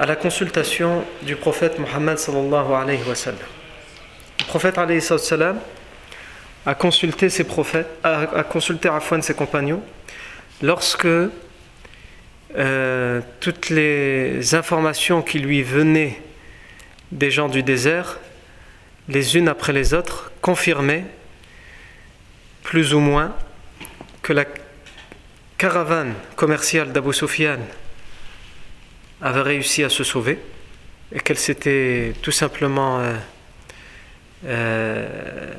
À la consultation du prophète Mohammed sallallahu alayhi wa sallam. Le prophète a consulté ses prophètes, a, ses compagnons lorsque euh, toutes les informations qui lui venaient des gens du désert, les unes après les autres, confirmaient plus ou moins que la caravane commerciale d'Abu Sufyan avait réussi à se sauver et qu'elle s'était tout simplement euh, euh,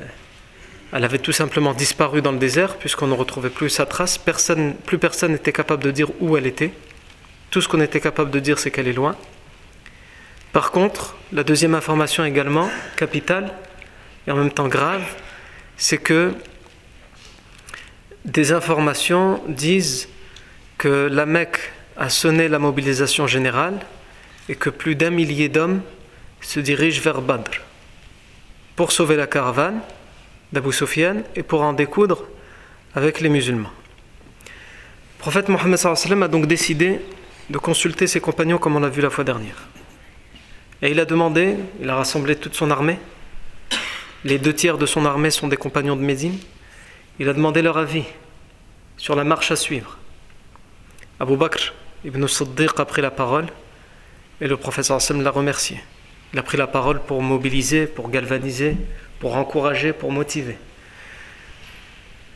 elle avait tout simplement disparu dans le désert puisqu'on ne retrouvait plus sa trace. Personne, plus personne n'était capable de dire où elle était. Tout ce qu'on était capable de dire c'est qu'elle est loin. Par contre la deuxième information également capitale et en même temps grave c'est que des informations disent que la Mecque a sonné la mobilisation générale et que plus d'un millier d'hommes se dirigent vers Badr pour sauver la caravane d'Abu Sufyan et pour en découdre avec les musulmans. Le prophète Mohammed a donc décidé de consulter ses compagnons comme on l'a vu la fois dernière. Et il a demandé, il a rassemblé toute son armée, les deux tiers de son armée sont des compagnons de Médine, il a demandé leur avis sur la marche à suivre. Abu Bakr ibn Siddiq a pris la parole et le professeur Hassan l'a remercié. Il a pris la parole pour mobiliser, pour galvaniser, pour encourager, pour motiver.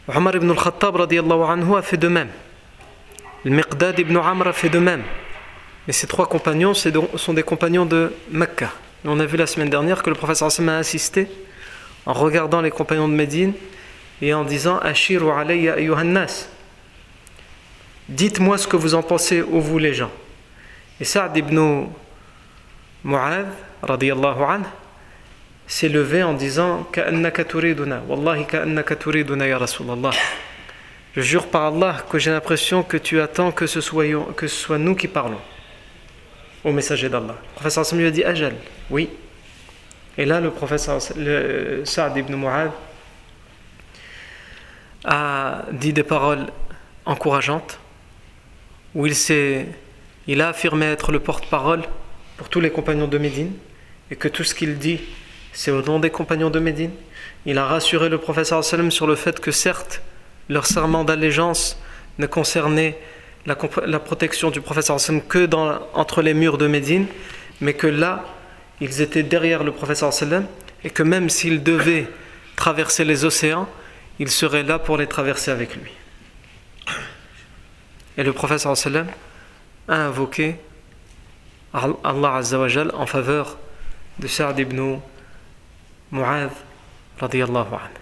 Omar ibn al-Khattab anhu a fait de même. Le Miqdad ibn Amr a fait de même. Et ces trois compagnons sont des compagnons de Mecca. On a vu la semaine dernière que le professeur Hassan a insisté en regardant les compagnons de Médine et en disant Ashiru alayya ayyuhannas. Dites-moi ce que vous en pensez, ô vous les gens. Et Saad ibn Mu'adh, radiyallahu anhu, s'est levé en disant Wallahi ya. Je jure par Allah que j'ai l'impression que tu attends que ce, soit, nous qui parlons au messager d'Allah. Le professeur lui a dit Ajal, oui. Et là, le professeur Saad ibn Mu'adh a dit des paroles encourageantes où il, a affirmé être le porte-parole pour tous les compagnons de Médine et que tout ce qu'il dit, c'est au nom des compagnons de Médine. Il a rassuré le professeur sur le fait que certes, leur serment d'allégeance ne concernait la, protection du professeur que dans, entre les murs de Médine, mais que là, ils étaient derrière le professeur et que même s'ils devaient traverser les océans, il serait là pour les traverser avec lui. Et le prophète sallam a invoqué Allah Azzawajal en faveur de Sa'd ibn Mu'adh radiyallahu anhu.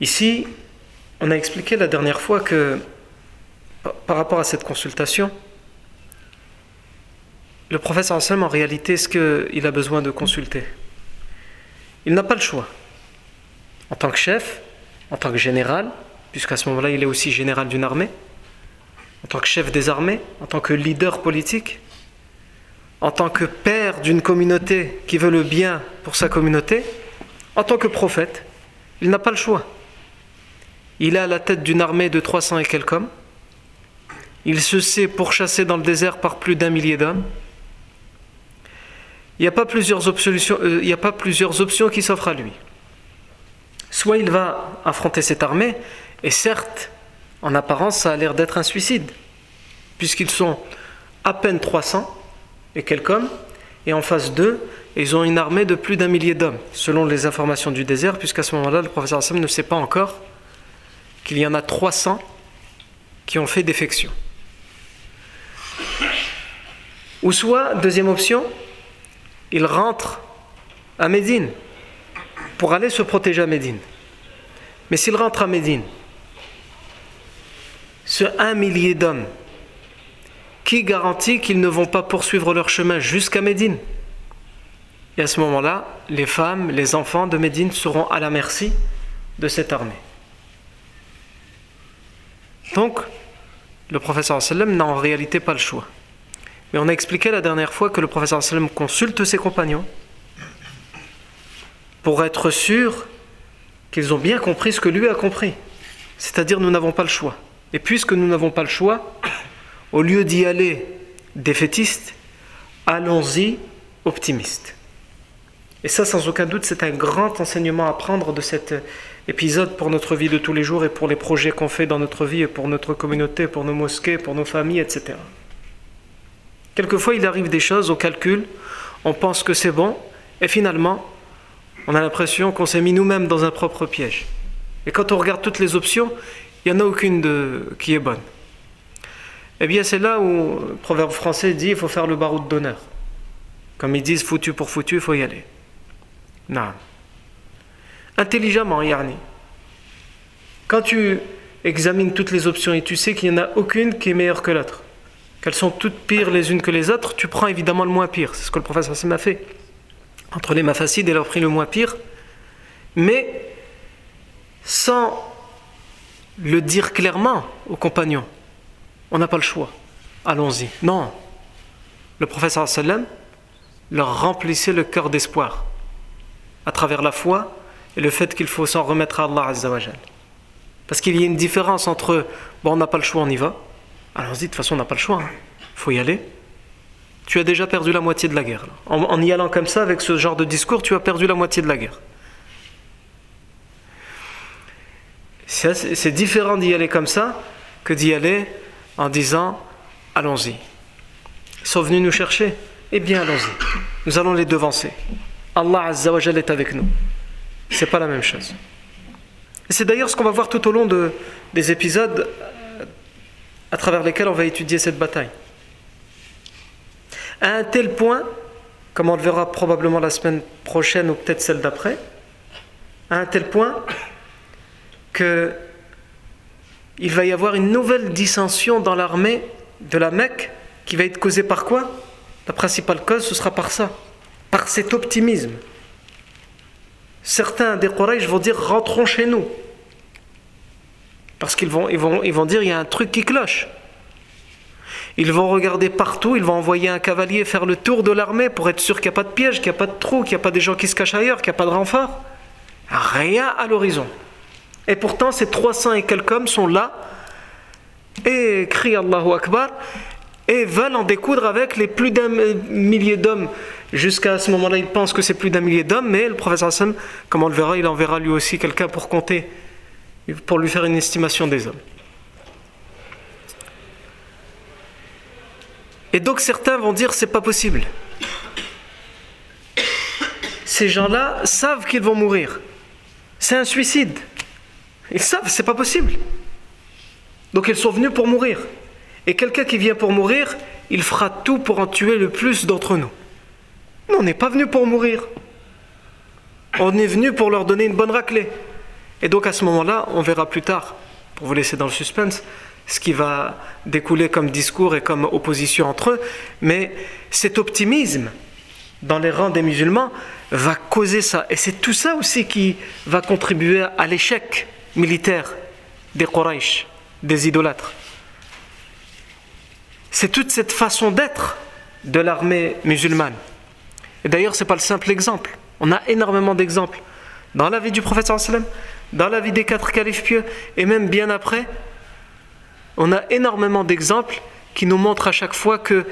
Ici, on a expliqué la dernière fois que par rapport à cette consultation, le prophète sallam en réalité, est-ce qu'il a besoin de consulter il n'a pas le choix. En tant que chef, en tant que général, puisqu'à ce moment-là il est aussi général d'une armée, en tant que chef des armées, en tant que leader politique, en tant que père d'une communauté qui veut le bien pour sa communauté, en tant que prophète, il n'a pas le choix. Il est à la tête d'une armée de 300 et quelques hommes. Il se sait pourchasser dans le désert par plus d'un millier d'hommes. Il n'y a, euh, il n'y a pas plusieurs options qui s'offrent à lui. Soit il va affronter cette armée, et certes, en apparence, ça a l'air d'être un suicide, puisqu'ils sont à peine 300 et quelques hommes, et en face d'eux, ils ont une armée de plus d'un millier d'hommes, selon les informations du désert, puisqu'à ce moment-là, le professeur Hassan ne sait pas encore qu'il y en a 300 qui ont fait défection. Ou soit, deuxième option, il rentre à Médine pour aller se protéger à Médine. Mais s'il rentre à Médine, ce un millier d'hommes, qui garantit qu'ils ne vont pas poursuivre leur chemin jusqu'à Médine? Et à ce moment-là, les femmes, les enfants de Médine seront à la merci de cette armée. Donc, le professeur sallam n'a en réalité pas le choix. Mais on a expliqué la dernière fois que le professeur sallam consulte ses compagnons pour être sûr qu'ils ont bien compris ce que lui a compris. C'est-à-dire nous n'avons pas le choix. Et puisque nous n'avons pas le choix, au lieu d'y aller défaitiste, allons-y optimiste. Et ça, sans aucun doute, c'est un grand enseignement à prendre de cet épisode pour notre vie de tous les jours et pour les projets qu'on fait dans notre vie et pour notre communauté, pour nos mosquées, pour nos familles, etc. Quelquefois, il arrive des choses au calcul, on pense que c'est bon, et finalement, on a l'impression qu'on s'est mis nous-mêmes dans un propre piège. Et quand on regarde toutes les options, il n'y en a aucune de, qui est bonne. Eh bien, c'est là où le proverbe français dit il faut faire le baroud d'honneur. Comme ils disent foutu pour foutu, il faut y aller. Non. Intelligemment, Yarni. Quand tu examines toutes les options et tu sais qu'il n'y en a aucune qui est meilleure que l'autre, qu'elles sont toutes pires les unes que les autres, tu prends évidemment le moins pire. C'est ce que le professeur m'a fait entre les mafacides, il a pris le moins pire, mais sans le dire clairement aux compagnons. On n'a pas le choix. Allons-y. Non. Le professeur sallam leur remplissait le cœur d'espoir à travers la foi et le fait qu'il faut s'en remettre à Allah Azzawajal. Parce qu'il y a une différence entre bon, on n'a pas le choix, on y va. Allons-y, de toute façon, on n'a pas le choix. Il hein. faut y aller tu as déjà perdu la moitié de la guerre. En, y allant comme ça, avec ce genre de discours, tu as perdu la moitié de la guerre. C'est différent d'y aller comme ça que d'y aller en disant allons-y. Ils sont venus nous chercher. Eh bien, allons-y. Nous allons les devancer. Allah Azzawajal est avec nous. C'est pas la même chose. C'est d'ailleurs ce qu'on va voir tout au long de, des épisodes euh, à travers lesquels on va étudier cette bataille à un tel point, comme on le verra probablement la semaine prochaine ou peut-être celle d'après, à un tel point il va y avoir une nouvelle dissension dans l'armée de la Mecque qui va être causée par quoi? La principale cause, ce sera par ça, par cet optimisme. Certains des Quraysh vont dire rentrons chez nous. Parce qu'ils vont, ils vont, vont dire il y a un truc qui cloche. Ils vont regarder partout, ils vont envoyer un cavalier faire le tour de l'armée pour être sûr qu'il n'y a pas de piège, qu'il n'y a pas de trou, qu'il n'y a pas des gens qui se cachent ailleurs, qu'il n'y a pas de renfort. Rien à l'horizon. Et pourtant, ces 300 et quelques hommes sont là et crient Allahu Akbar et veulent en découdre avec les plus d'un millier d'hommes. Jusqu'à ce moment-là, ils pensent que c'est plus d'un millier d'hommes, mais le professeur Hassan, comme on le verra, il enverra lui aussi quelqu'un pour compter, pour lui faire une estimation des hommes. Et donc certains vont dire c'est pas possible. Ces gens-là savent qu'ils vont mourir. C'est un suicide. Ils savent, c'est pas possible. Donc ils sont venus pour mourir. Et quelqu'un qui vient pour mourir, il fera tout pour en tuer le plus d'entre nous. Mais on n'est pas venu pour mourir. On est venu pour leur donner une bonne raclée. Et donc à ce moment-là, on verra plus tard, pour vous laisser dans le suspense, ce qui va découler comme discours et comme opposition entre eux, mais cet optimisme dans les rangs des musulmans va causer ça. Et c'est tout ça aussi qui va contribuer à l'échec militaire des Quraysh, des idolâtres. c'est toute cette façon d'être de l'armée musulmane. Et d'ailleurs, ce n'est pas le simple exemple. On a énormément d'exemples dans la vie du prophète dans la vie des quatre califes pieux, et même bien après. On a énormément d'exemples qui nous montrent à chaque fois que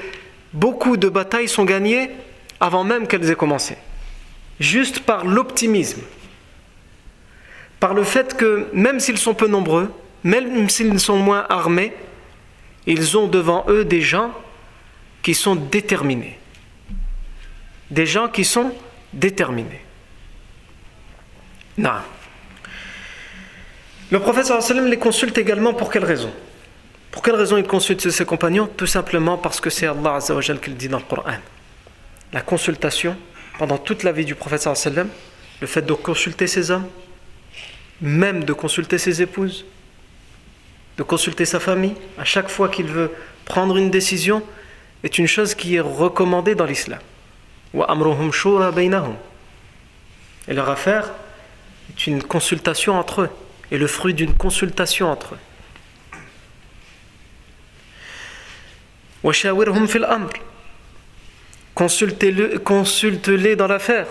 beaucoup de batailles sont gagnées avant même qu'elles aient commencé. Juste par l'optimisme. Par le fait que même s'ils sont peu nombreux, même s'ils sont moins armés, ils ont devant eux des gens qui sont déterminés. Des gens qui sont déterminés. Non. Le prophète les consulte également pour quelle raison? Pour quelle raison il consulte ses compagnons? Tout simplement parce que c'est Allah qui le dit dans le Coran. La consultation, pendant toute la vie du prophète le fait de consulter ses hommes, même de consulter ses épouses, de consulter sa famille, à chaque fois qu'il veut prendre une décision, est une chose qui est recommandée dans l'islam. Et leur affaire est une consultation entre eux, et le fruit d'une consultation entre eux. Consultez-les consulte dans l'affaire.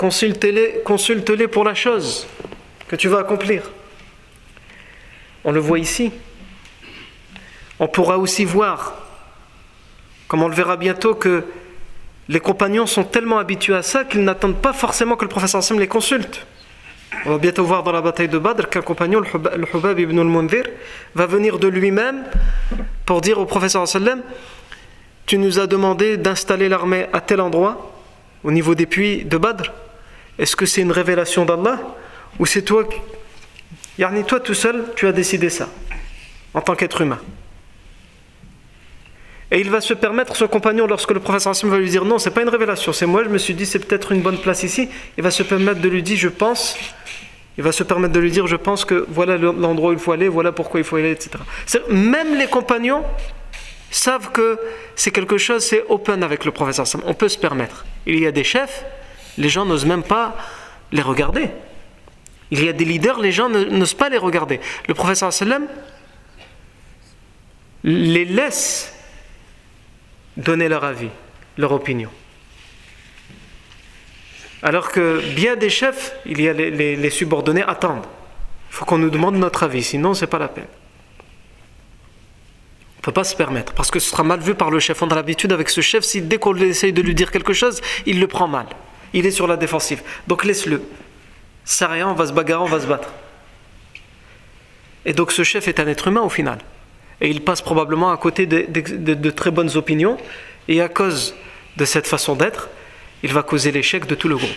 Consulte-les consulte pour la chose que tu vas accomplir. On le voit ici. On pourra aussi voir, comme on le verra bientôt, que les compagnons sont tellement habitués à ça qu'ils n'attendent pas forcément que le professeur les consulte. On va bientôt voir dans la bataille de Badr qu'un compagnon, le Hubab ibn al-Mundir, va venir de lui-même pour dire au professeur Tu nous as demandé d'installer l'armée à tel endroit, au niveau des puits de Badr. Est-ce que c'est une révélation d'Allah ou c'est toi Yani toi tout seul, tu as décidé ça, en tant qu'être humain. Et il va se permettre, ce compagnon, lorsque le professeur Hassim va lui dire non, c'est pas une révélation, c'est moi, je me suis dit c'est peut-être une bonne place ici, il va se permettre de lui dire je pense, il va se permettre de lui dire je pense que voilà l'endroit où il faut aller, voilà pourquoi il faut aller, etc. Même les compagnons savent que c'est quelque chose, c'est open avec le professeur Hassim, on peut se permettre. Il y a des chefs, les gens n'osent même pas les regarder. Il y a des leaders, les gens n'osent pas les regarder. Le professeur sallam les laisse donner leur avis, leur opinion. Alors que bien des chefs, il y a les, subordonnés attendent. Il faut qu'on nous demande notre avis, sinon c'est pas la peine. On ne peut pas se permettre, parce que ce sera mal vu par le chef. On a l'habitude avec ce chef, si dès qu'on essaye de lui dire quelque chose, il le prend mal. Il est sur la défensive. Donc laisse-le ça rien, va se bagarrer, on va se battre. Et donc ce chef est un être humain au final. Et il passe probablement à côté de, très bonnes opinions. Et à cause de cette façon d'être, il va causer l'échec de tout le groupe.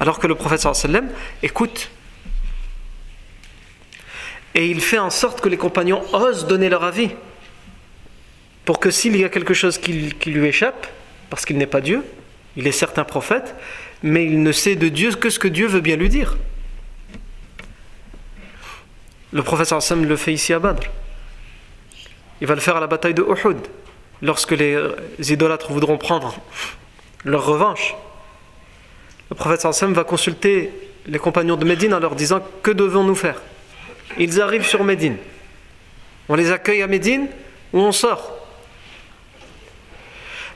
Alors que le prophète sallam écoute. Et il fait en sorte que les compagnons osent donner leur avis. Pour que s'il y a quelque chose qui, qui lui échappe, parce qu'il n'est pas Dieu, il est certes un prophète, mais il ne sait de Dieu que ce que Dieu veut bien lui dire. Le professeur Sam le fait ici à Badr. Il va le faire à la bataille de Uhud, lorsque les idolâtres voudront prendre leur revanche. Le prophète Sam va consulter les compagnons de Médine en leur disant Que devons-nous faire? Ils arrivent sur Médine. On les accueille à Médine ou on sort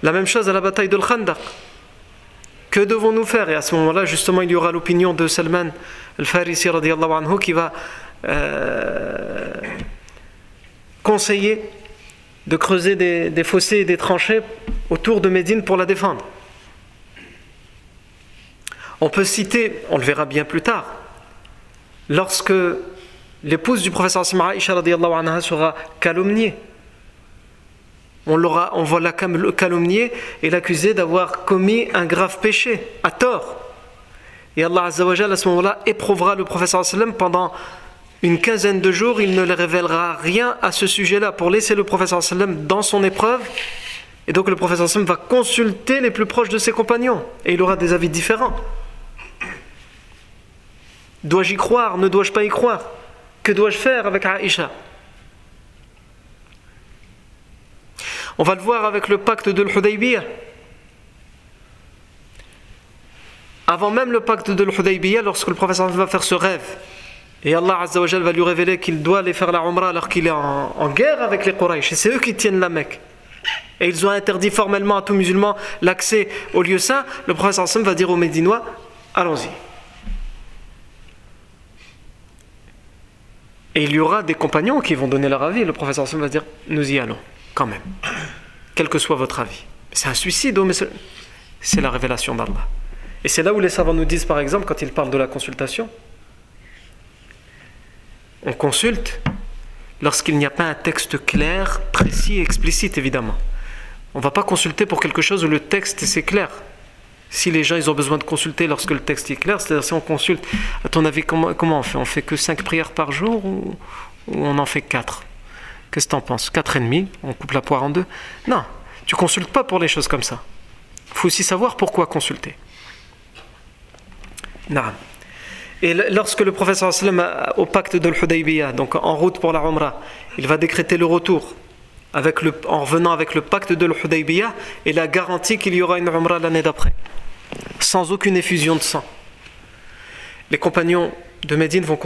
La même chose à la bataille de Khandaq. Que devons-nous faire? Et à ce moment-là, justement, il y aura l'opinion de Salman al-Farisi qui va euh, conseiller de creuser des, fossés et des tranchées autour de Médine pour la défendre. On peut citer, on le verra bien plus tard, lorsque l'épouse du professeur Asma Aisha sera calomniée on, on va la calomnier et l'accuser d'avoir commis un grave péché, à tort. Et Allah Azzawajal, à ce moment-là, éprouvera le professeur pendant une quinzaine de jours. Il ne le révélera rien à ce sujet-là pour laisser le professeur dans son épreuve. Et donc le professeur va consulter les plus proches de ses compagnons. Et il aura des avis différents. Dois-je y croire? Ne dois-je pas y croire? Que dois-je faire avec Aïcha? On va le voir avec le pacte de l'Hudaybiyah. Avant même le pacte de l'Hudaybiyah, lorsque le professeur va faire ce rêve Et Allah Azzawajal va lui révéler qu'il doit aller faire la Umrah alors qu'il est en, guerre avec les Quraysh. Et c'est eux qui tiennent la Mecque. Et ils ont interdit formellement à tout musulman l'accès au lieu saint. Le prophète va dire aux Médinois Allons-y. Et il y aura des compagnons qui vont donner leur avis. Le professeur va dire Nous y allons, quand même. Quel que soit votre avis. C'est un suicide, oh, c'est la révélation d'Allah. Et c'est là où les savants nous disent, par exemple, quand ils parlent de la consultation on consulte lorsqu'il n'y a pas un texte clair, précis, explicite, évidemment. On ne va pas consulter pour quelque chose où le texte c'est clair. Si les gens ils ont besoin de consulter lorsque le texte est clair, c'est-à-dire si on consulte, à ton avis, comment, on fait? On fait que 5 prières par jour ou, on en fait 4 Qu'est-ce que tu en penses? 4 et demi? On coupe la poire en deux? Non, tu consultes pas pour les choses comme ça. Il faut aussi savoir pourquoi consulter. Non. Et lorsque le professeur au pacte de l'Hudaybiyah, donc en route pour la Umrah, il va décréter le retour en revenant avec le pacte de l'Hudaybiyah et la garantie qu'il y aura une Umrah l'année d'après, sans aucune effusion de sang. Les compagnons de Médine vont,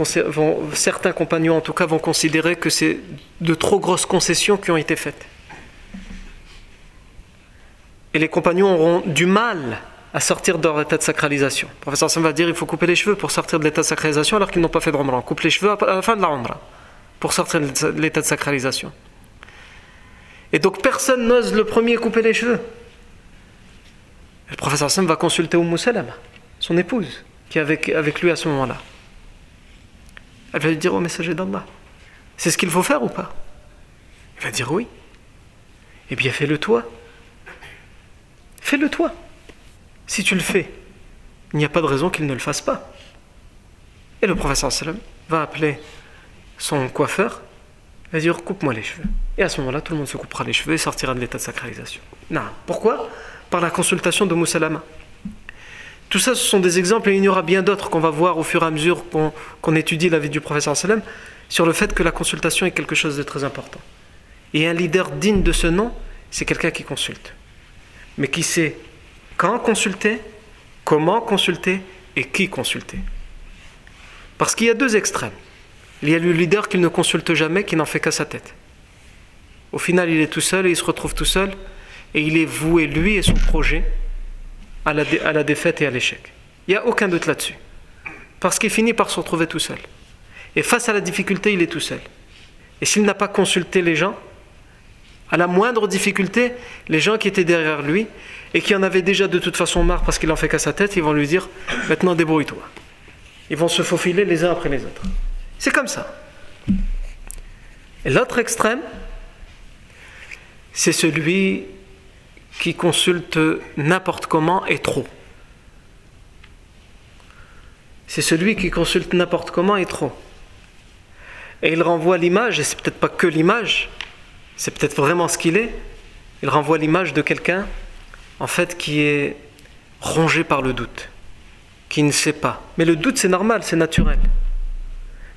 certains compagnons en tout cas vont considérer que c'est de trop grosses concessions qui ont été faites. Et les compagnons auront du mal à sortir de leur état de sacralisation. Le professeur Sam va dire qu'il faut couper les cheveux pour sortir de l'état de sacralisation alors qu'ils n'ont pas fait de Ramadan. On coupe les cheveux à la fin de la pour sortir de l'état de sacralisation. Et donc personne n'ose le premier couper les cheveux. le professeur Sam va consulter Umm Salama, son épouse, qui est avec, avec lui à ce moment-là. Elle va lui dire au messager d'Allah, c'est ce qu'il faut faire ou pas? Il va dire oui. Eh bien fais-le toi. Fais-le toi. Si tu le fais, il n'y a pas de raison qu'il ne le fasse pas. Et le professeur va appeler son coiffeur va dire coupe-moi les cheveux. Et à ce moment-là, tout le monde se coupera les cheveux et sortira de l'état de sacralisation. Non. Pourquoi? Par la consultation de Moussalama. Tout ça, ce sont des exemples et il y aura bien d'autres qu'on va voir au fur et à mesure qu'on étudie la vie du professeur sallam sur le fait que la consultation est quelque chose de très important. Et un leader digne de ce nom, c'est quelqu'un qui consulte, mais qui sait quand consulter, comment consulter et qui consulter. Parce qu'il y a deux extrêmes. Il y a le leader qui ne consulte jamais, qui n'en fait qu'à sa tête. Au final, il est tout seul et il se retrouve tout seul et il est voué, lui et son projet, à la, défaite et à l'échec. Il n'y a aucun doute là-dessus. Parce qu'il finit par se retrouver tout seul. Et face à la difficulté, il est tout seul. Et s'il n'a pas consulté les gens, à la moindre difficulté, les gens qui étaient derrière lui, et qui en avaient déjà de toute façon marre parce qu'il en fait qu'à sa tête, ils vont lui dire maintenant débrouille-toi. Ils vont se faufiler les uns après les autres. C'est comme ça. Et l'autre extrême, c'est celui qui consulte n'importe comment et trop. C'est celui qui consulte n'importe comment et trop. Et il renvoie l'image, et c'est peut-être pas que l'image, c'est peut-être vraiment ce qu'il est, il renvoie l'image de quelqu'un en fait, qui est rongé par le doute, qui ne sait pas. Mais le doute, c'est normal, c'est naturel.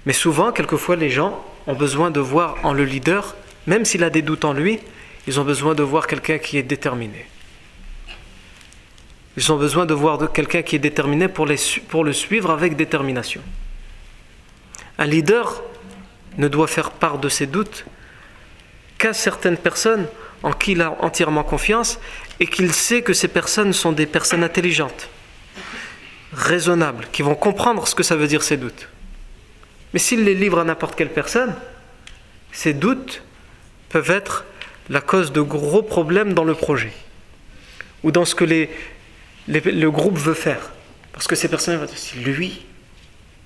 Mais souvent, quelquefois, les gens ont besoin de voir en le leader, même s'il a des doutes en lui, ils ont besoin de voir quelqu'un qui est déterminé. Ils ont besoin de voir quelqu'un qui est déterminé pour, pour le suivre avec détermination. Un leader ne doit faire part de ses doutes qu'à certaines personnes en qui il a entièrement confiance et qu'il sait que ces personnes sont des personnes intelligentes, raisonnables, qui vont comprendre ce que ça veut dire ces doutes. Mais s'il les livre à n'importe quelle personne, ces doutes peuvent être la cause de gros problèmes dans le projet ou dans ce que le groupe veut faire. Parce que ces personnes vont dire, lui,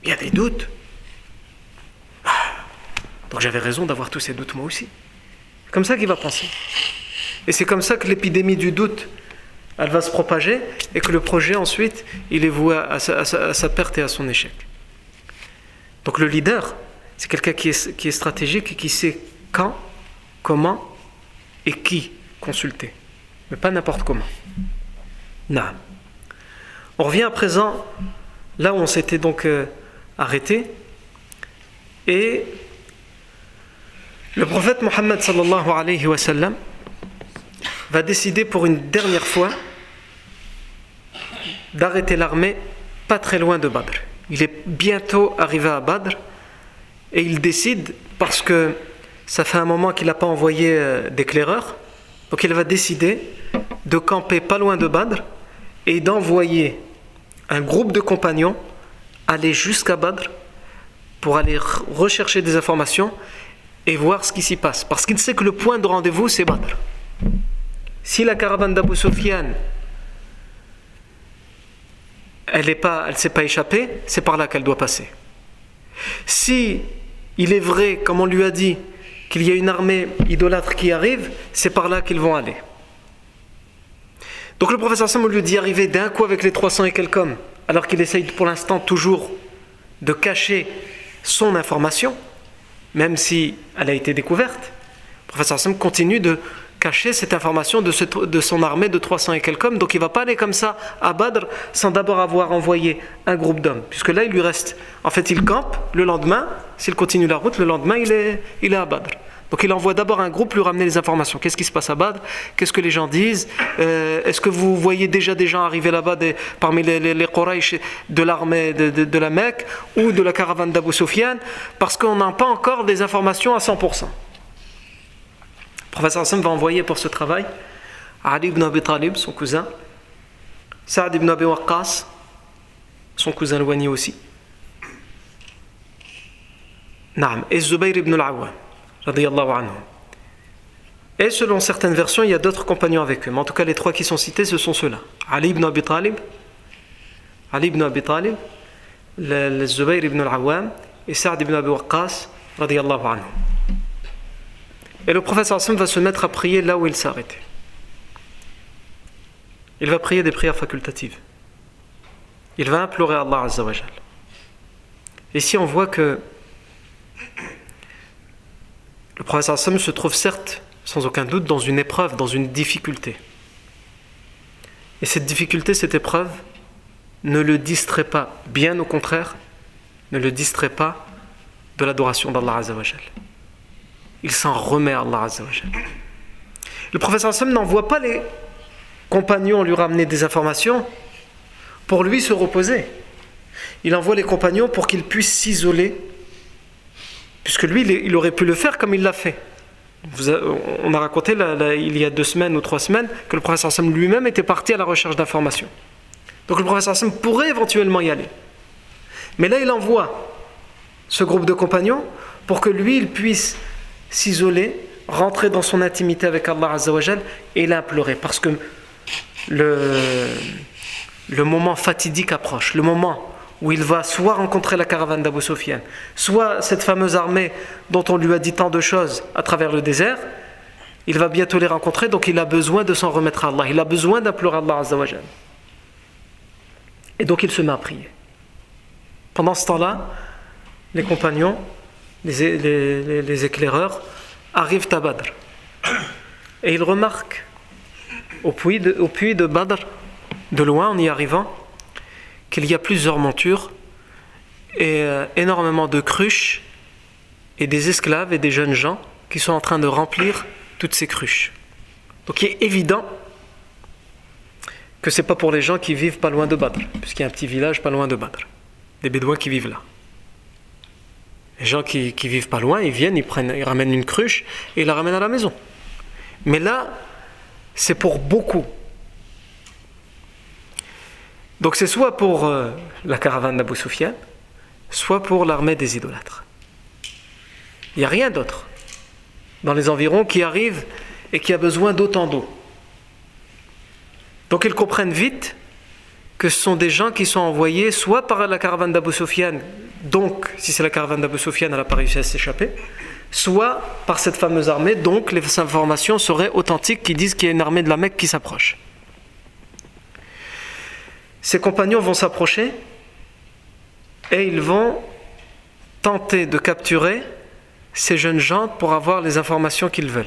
il y a des doutes, ah, donc j'avais raison d'avoir tous ces doutes moi aussi. Comme ça qu'il va penser. Et c'est comme ça que l'épidémie du doute, elle va se propager et que le projet ensuite, il est voué à sa, perte et à son échec. Donc le leader, c'est quelqu'un qui est stratégique et qui sait quand, comment et qui consulter. Mais pas n'importe comment. Non. On revient à présent là où on s'était donc euh, arrêté. Et le prophète Mohammed sallallahu alayhi wa sallam, va décider pour une dernière fois d'arrêter l'armée pas très loin de Badr. Il est bientôt arrivé à Badr et il décide, parce que ça fait un moment qu'il n'a pas envoyé euh, d'éclaireur, donc il va décider de camper pas loin de Badr et d'envoyer un groupe de compagnons aller jusqu'à Badr pour aller rechercher des informations et voir ce qui s'y passe. Parce qu'il sait que le point de rendez-vous, c'est Badr. Si la caravane d'Abu Sufyan, elle ne s'est pas échappée, c'est par là qu'elle doit passer. Si il est vrai, comme on lui a dit, qu'il y a une armée idolâtre qui arrive, c'est par là qu'ils vont aller. Donc le professeur Sam, au lieu d'y arriver d'un coup avec les 300 et quelques hommes, alors qu'il essaye pour l'instant toujours de cacher son information, même si elle a été découverte, le professeur Sam continue de cacher cette information de, son armée de 300 et quelques hommes. Donc il ne va pas aller comme ça à Badr sans d'abord avoir envoyé un groupe d'hommes. Puisque là, il lui reste. En fait, il campe le lendemain. S'il continue la route, le lendemain, il est, il est à Badr. Donc il envoie d'abord un groupe lui ramener les informations. Qu'est-ce qui se passe à Badr? Qu'est-ce que les gens disent? Euh, Est-ce que vous voyez déjà des gens arriver là-bas parmi les, les, les de l'armée de, de, la Mecque ou de la caravane d'Abu Sufyan? Parce qu'on n'a pas encore des informations à 100% professeur Hassan va envoyer pour ce travail Ali ibn Abi Talib, son cousin, Saad ibn Abi Waqqas, son cousin éloigné aussi, Naam, et Zubayr ibn al-Awwam. Et selon certaines versions, il y a d'autres compagnons avec eux. Mais en tout cas, les trois qui sont cités, ce sont ceux-là. Ali ibn Abi Talib, Ali ibn Abi Talib, le, Zubayr ibn al-Awwam et Saad ibn Abi Waqqas, radiyallahu. Et le professeur va se mettre à prier là où il s'est arrêté. Il va prier des prières facultatives. Il va implorer Allah Azzawajal. Ici, on voit que le professeur Hassan se trouve certes, sans aucun doute, dans une épreuve, dans une difficulté. Et cette difficulté, cette épreuve, ne le distrait pas, bien au contraire, ne le distrait pas de l'adoration d'Allah Azzawajal il s'en remet à Allah Le professeur Sam n'envoie pas les compagnons lui ramener des informations pour lui se reposer. Il envoie les compagnons pour qu'ils puissent s'isoler, puisque lui, il aurait pu le faire comme il l'a fait. on a raconté il y a deux semaines ou trois semaines que le professeur Sam lui-même était parti à la recherche d'informations. Donc le professeur Sam pourrait éventuellement y aller. Mais là, il envoie ce groupe de compagnons pour que lui, il puisse s'isoler, rentrer dans son intimité avec Allah Azzawajal et l'implorer. Parce que le, le moment fatidique approche, le moment où il va soit rencontrer la caravane d'Abu Sufyan, soit cette fameuse armée dont on lui a dit tant de choses à travers le désert, il va bientôt les rencontrer, donc il a besoin de s'en remettre à Allah, il a besoin d'implorer Allah Azzawajal. Et donc il se met à prier. Pendant ce temps-là, les compagnons les, éclaireurs, arrivent à Badr. Et ils remarquent au puits, de, au puits de Badr, de loin en y arrivant, qu'il y a plusieurs montures et euh, énormément de cruches et des esclaves et des jeunes gens qui sont en train de remplir toutes ces cruches. Donc il est évident que ce n'est pas pour les gens qui vivent pas loin de Badr, puisqu'il y a un petit village pas loin de Badr, des Bédouins qui vivent là. Les gens qui, qui vivent pas loin, ils viennent, ils, prennent, ils ramènent une cruche et ils la ramènent à la maison. Mais là, c'est pour beaucoup. Donc c'est soit pour euh, la caravane d'Abu Sufyan, soit pour l'armée des idolâtres. Il n'y a rien d'autre dans les environs qui arrive et qui a besoin d'autant d'eau. Donc ils comprennent vite que ce sont des gens qui sont envoyés soit par la caravane d'Abu Sufyan, donc si c'est la caravane d'Abu Sufyan, elle n'a pas réussi à s'échapper, soit par cette fameuse armée, donc les informations seraient authentiques qui disent qu'il y a une armée de la Mecque qui s'approche. Ses compagnons vont s'approcher et ils vont tenter de capturer ces jeunes gens pour avoir les informations qu'ils veulent.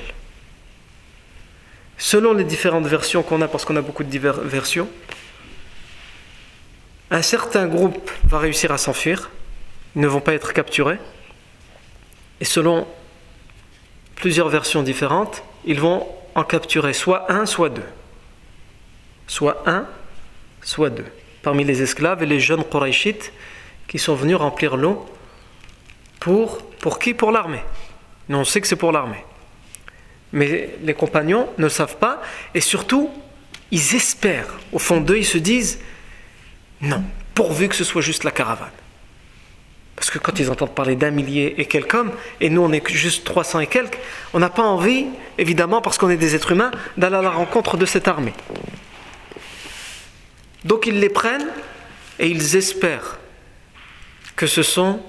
Selon les différentes versions qu'on a, parce qu'on a beaucoup de diverses versions, un certain groupe va réussir à s'enfuir, ils ne vont pas être capturés, et selon plusieurs versions différentes, ils vont en capturer soit un, soit deux. Soit un, soit deux. Parmi les esclaves et les jeunes Quraishites qui sont venus remplir l'eau Pour, pour qui? Pour l'armée. Nous, on sait que c'est pour l'armée. Mais les compagnons ne savent pas, et surtout, ils espèrent. Au fond d'eux, ils se disent non, pourvu que ce soit juste la caravane. Parce que quand ils entendent parler d'un millier et quelques hommes, et nous on est juste 300 et quelques, on n'a pas envie, évidemment, parce qu'on est des êtres humains, d'aller à la rencontre de cette armée. Donc ils les prennent et ils espèrent que ce sont,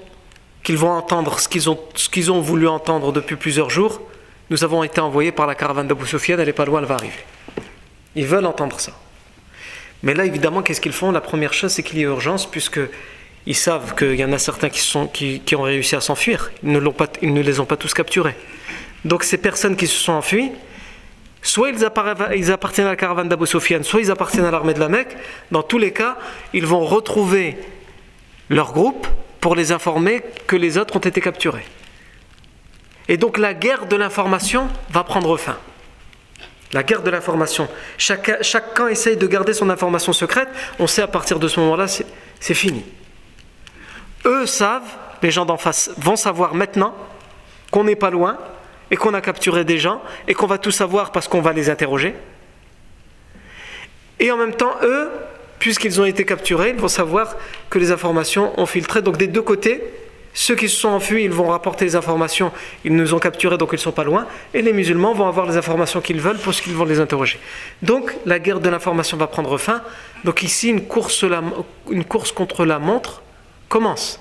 qu'ils vont entendre ce qu'ils ont, ont voulu entendre depuis plusieurs jours. Nous avons été envoyés par la caravane d'Abu Sufyan, elle n'est pas loin, elle va arriver. Ils veulent entendre ça. Mais là, évidemment, qu'est-ce qu'ils font La première chose, c'est qu'il y a urgence, puisque ils savent qu'il y en a certains qui, ont réussi à s'enfuir. Ils, ne pas, ils ne les ont pas tous capturés. Donc ces personnes qui se sont enfuies, soit ils, appartiennent à la caravane d'Abu Sufyan, soit ils appartiennent à l'armée de la Mecque. Dans tous les cas, ils vont retrouver leur groupe pour les informer que les autres ont été capturés. Et donc la guerre de l'information va prendre fin. La guerre de l'information. Chaque camp essaye de garder son information secrète. On sait à partir de ce moment-là, c'est fini. Eux savent, les gens d'en face vont savoir maintenant qu'on n'est pas loin et qu'on a capturé des gens et qu'on va tout savoir parce qu'on va les interroger. Et en même temps, eux, puisqu'ils ont été capturés, ils vont savoir que les informations ont filtré. Donc des deux côtés, ceux qui se sont enfuis, ils vont rapporter les informations, ils nous ont capturés, donc ils ne sont pas loin. Et les musulmans vont avoir les informations qu'ils veulent parce qu'ils vont les interroger. Donc la guerre de l'information va prendre fin. Donc ici, une course, contre la montre commence.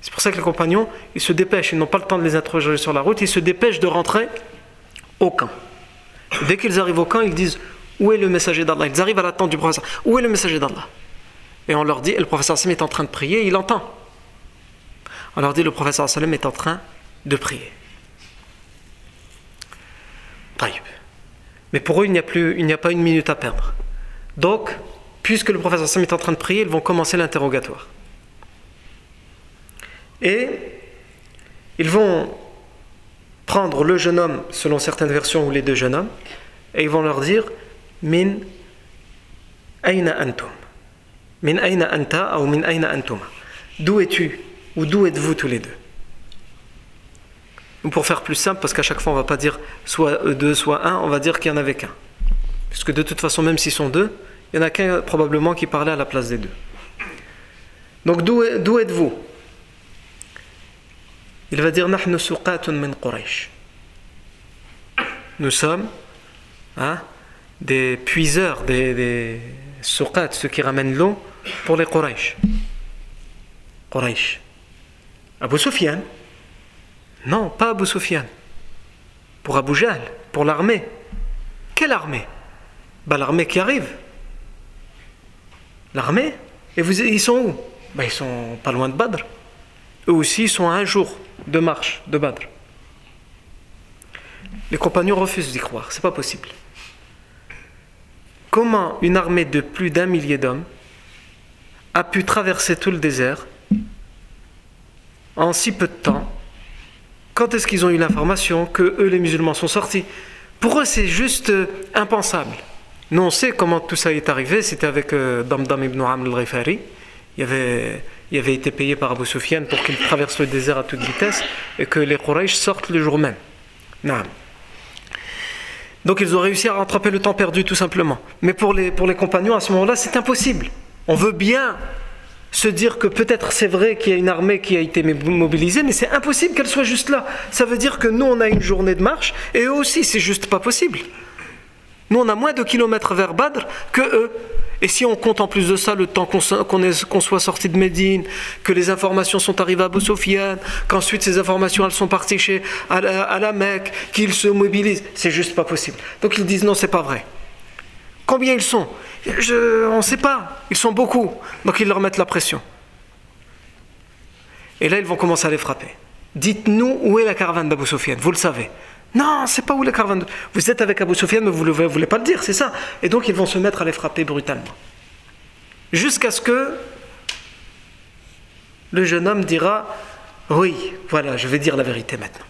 C'est pour ça que les compagnons, ils se dépêchent, ils n'ont pas le temps de les interroger sur la route, ils se dépêchent de rentrer au camp. Dès qu'ils arrivent au camp, ils disent Où est le messager d'Allah? Ils arrivent à la tente du professeur. Où est le messager d'Allah? Et on leur dit Le professeur Hassan est en train de prier, il entend. On leur dit Le professeur est en train de prier. Mais pour eux, il n'y a, plus, il n'y a pas une minute à perdre. Donc, puisque le professeur Hassan est en train de prier, ils vont commencer l'interrogatoire. Et ils vont prendre le jeune homme, selon certaines versions, ou les deux jeunes hommes, et ils vont leur dire Min aina antum Min aina anta ou min aina antuma D'où es-tu ou d'où êtes-vous tous les deux ou pour faire plus simple, parce qu'à chaque fois on ne va pas dire soit eux deux, soit un, on va dire qu'il n'y en avait qu'un. Puisque de toute façon, même s'ils sont deux, il n'y en a qu'un probablement qui parlait à la place des deux. Donc d'où êtes-vous il va dire Nous sommes hein, des puiseurs, des, des ceux qui ramènent l'eau pour les Quraysh. Quraysh. Abu Sufyan Non, pas Abu Sufyan. Pour Abu Jahl, pour l'armée. Quelle armée? Bah, L'armée qui arrive. L'armée? Et vous, ils sont où? Bah, Ils sont pas loin de Badr. Eux aussi sont à un jour de marche de Badr. Les compagnons refusent d'y croire, c'est pas possible. Comment une armée de plus d'un millier d'hommes a pu traverser tout le désert en si peu de temps Quand est-ce qu'ils ont eu l'information que eux, les musulmans, sont sortis? Pour eux, c'est juste euh, impensable. Nous, on sait comment tout ça est arrivé. C'était avec euh, Damdam ibn Amr al-Rifari. Il avait été payé par Abu Sufyan pour qu'il traverse le désert à toute vitesse et que les Quraysh sortent le jour même. Donc ils ont réussi à rattraper le temps perdu tout simplement. Mais pour les, pour les compagnons, à ce moment-là, c'est impossible. On veut bien se dire que peut-être c'est vrai qu'il y a une armée qui a été mobilisée, mais c'est impossible qu'elle soit juste là. Ça veut dire que nous, on a une journée de marche, et eux aussi, c'est juste pas possible. Nous, on a moins de kilomètres vers Badr que eux. Et si on compte en plus de ça le temps qu'on soit sorti de Médine, que les informations sont arrivées à Abu qu'ensuite ces informations elles sont parties chez, à, la, Mecque, qu'ils se mobilisent, c'est juste pas possible. Donc ils disent non, c'est pas vrai. Combien ils sont? Je, On ne sait pas. Ils sont beaucoup. Donc ils leur mettent la pression. Et là, ils vont commencer à les frapper. Dites-nous où est la caravane d'Abu Sufyan, vous le savez. Non, c'est pas où la caravane. Vous êtes avec Abu Sufyan, mais vous ne voulez pas le dire, c'est ça. Et donc ils vont se mettre à les frapper brutalement. Jusqu'à ce que le jeune homme dira Oui, voilà, je vais dire la vérité maintenant.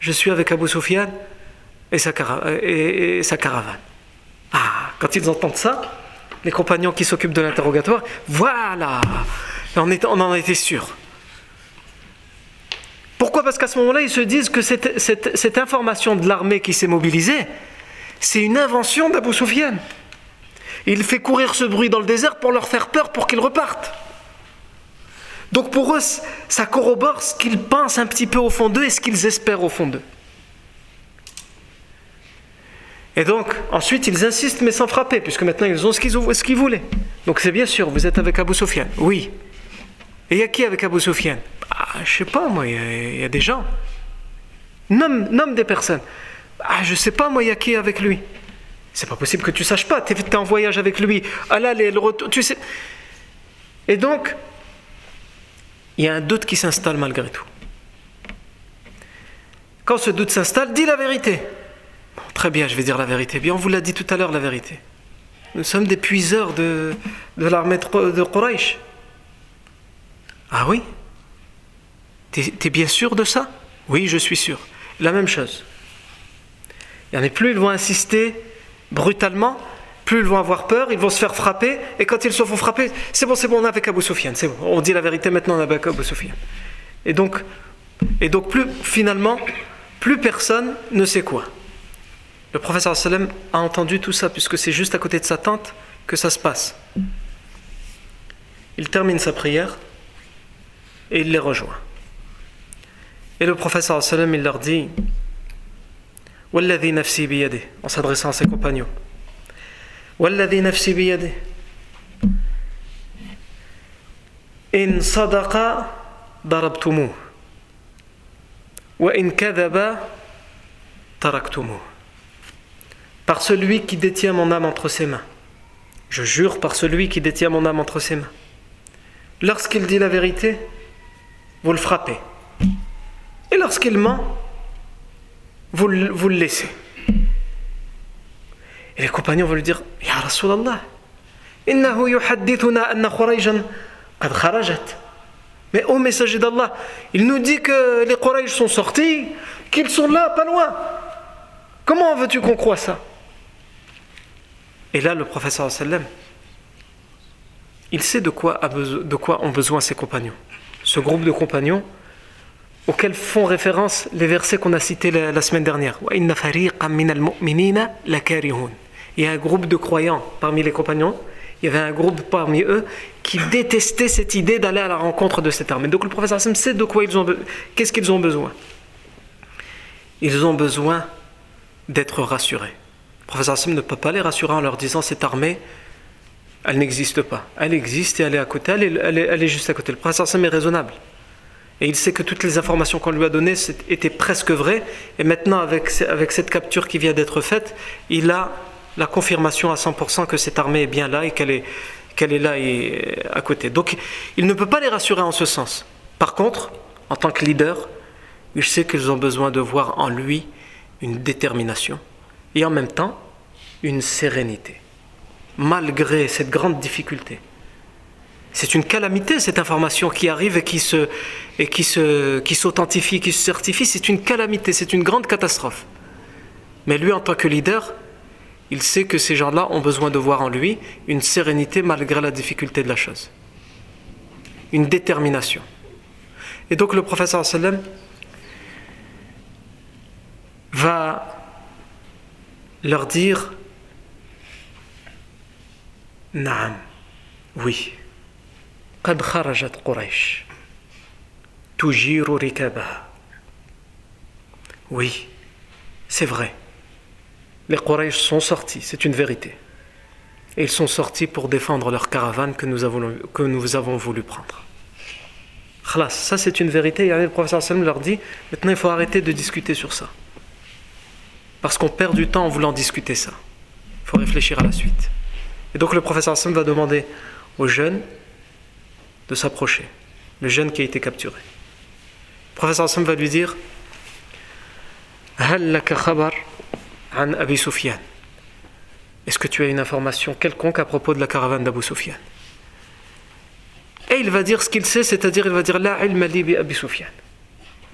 Je suis avec Abu Sufyan et sa, caravane. Ah, quand ils entendent ça, les compagnons qui s'occupent de l'interrogatoire. Voilà on, on en était sûr. Pourquoi? Parce qu'à ce moment-là, ils se disent que cette, cette information de l'armée qui s'est mobilisée, c'est une invention d'Abu Soufiane. Il fait courir ce bruit dans le désert pour leur faire peur pour qu'ils repartent. Donc pour eux, ça corrobore ce qu'ils pensent un petit peu au fond d'eux et ce qu'ils espèrent au fond d'eux. Et donc, ensuite, ils insistent, mais sans frapper, puisque maintenant ils ont ce qu'ils voulaient. Donc, c'est bien sûr, vous êtes avec Abu Sofiane. Oui. Et il y a qui avec Abu Sofiane ah, Je sais pas, moi, il y, a des gens. Nomme, nomme des personnes. Ah, je sais pas, moi, il y a qui avec lui C'est pas possible que tu saches pas. Tu es, en voyage avec lui. Ah là, le retour, tu sais. Et donc, il y a un doute qui s'installe malgré tout. Quand ce doute s'installe, dis la vérité. très bien, je vais dire la vérité. Bien, on vous l'a dit tout à l'heure, la vérité. Nous sommes des puiseurs de, de l'armée de Quraysh. Ah oui? T'es es bien sûr de ça? Oui, je suis sûr. La même chose. Il y en a plus, ils vont insister brutalement, plus ils vont avoir peur, ils vont se faire frapper, et quand ils se font frapper, c'est bon, c'est bon, on est avec Abu Soufiane, c'est bon, on dit la vérité maintenant, on est avec Abu Soufiane. Et donc, et donc plus, finalement, plus personne ne sait quoi. Le professeur sallam a entendu tout ça, puisque c'est juste à côté de sa tente que ça se passe. Il termine sa prière et il les rejoint. Et le professeur sallam il leur dit en s'adressant à ses compagnons والذي نفسي بيده إن صدق ضربتموه وإن كذب تركتموه Par celui qui détient mon âme entre ses mains. Je jure par celui qui détient mon âme entre ses mains. Lorsqu'il dit la vérité, vous le frappez. Et lorsqu'il ment, vous, vous le laissez. Et les compagnons vont lui dire Ya Rasulallah, innahu kharajat. Mais ô messager d'Allah, il nous dit que les Quraysh sont sortis, qu'ils sont là, pas loin. Comment veux-tu qu'on croit ça? Et là, le professeur sallam, il sait de quoi, de quoi ont besoin ses compagnons. Ce groupe de compagnons auxquels font référence les versets qu'on a cités la, la semaine dernière il y a un groupe de croyants parmi les compagnons, il y avait un groupe parmi eux qui détestait cette idée d'aller à la rencontre de cette armée. Donc le professeur Hassan sait de quoi ils ont qu'est-ce qu'ils ont besoin. Ils ont besoin d'être rassurés. Le professeur Hassan ne peut pas les rassurer en leur disant cette armée, elle n'existe pas. Elle existe et elle est à côté, elle est, elle est, juste à côté. Le professeur Hassan est raisonnable. Et il sait que toutes les informations qu'on lui a données étaient presque vraies. Et maintenant, avec cette capture qui vient d'être faite, il a la confirmation à 100% que cette armée est bien là et qu'elle est, est là et à côté. Donc il ne peut pas les rassurer en ce sens. Par contre, en tant que leader, il sait qu'ils ont besoin de voir en lui une détermination et en même temps une sérénité, malgré cette grande difficulté. C'est une calamité cette information qui arrive et qui qui qui s'authentifie, qui se certifie. C'est une calamité, c'est une grande catastrophe. Mais lui, en tant que leader, il sait que ces gens-là ont besoin de voir en lui une sérénité malgré la difficulté de la chose. Une détermination. Et donc le professeur sallam va leur dire Naam, oui. قد خرجت قريش تجير ركابها Oui, c'est vrai les Quraysh sont sortis, c'est une vérité. Et ils sont sortis pour défendre leur caravane que nous avons, que nous avons voulu prendre. Khalas, ça c'est une vérité. Et le professeur Sallam leur dit maintenant il faut arrêter de discuter sur ça. Parce qu'on perd du temps en voulant discuter ça. Il faut réfléchir à la suite. Et donc le professeur Sallam va demander aux jeunes de s'approcher. Le jeune qui a été capturé. Le professeur Sallam va lui dire Hal khabar? An Abi Sufyan. Est-ce que tu as une information quelconque à propos de la caravane d'Abu Sufyan? Et il va dire ce qu'il sait, c'est-à-dire il va dire La ilma bi Abi Sufyan.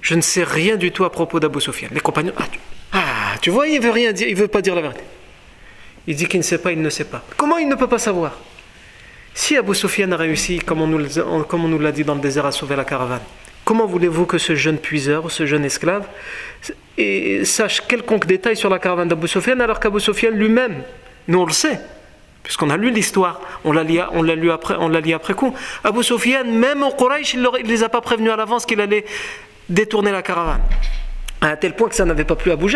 Je ne sais rien du tout à propos d'Abu Sufyan. Les compagnons, ah tu, ah, tu vois, il veut rien dire, il veut pas dire la vérité. Il dit qu'il ne sait pas, il ne sait pas. Comment il ne peut pas savoir? Si Abu Sufyan a réussi, comme on nous l'a dit dans le désert, à sauver la caravane, comment voulez-vous que ce jeune puiseur, ce jeune esclave, sache quelconque détail sur la caravane d'Abu Sufyan alors qu'Abu Sufyan lui-même, nous on le sait, puisqu'on a lu l'histoire, on l'a lu, après, on l'a après coup. Abu Sufyan, même au Quraysh, il ne les a pas prévenus à l'avance qu'il allait détourner la caravane, à tel point que ça n'avait pas plu à Abu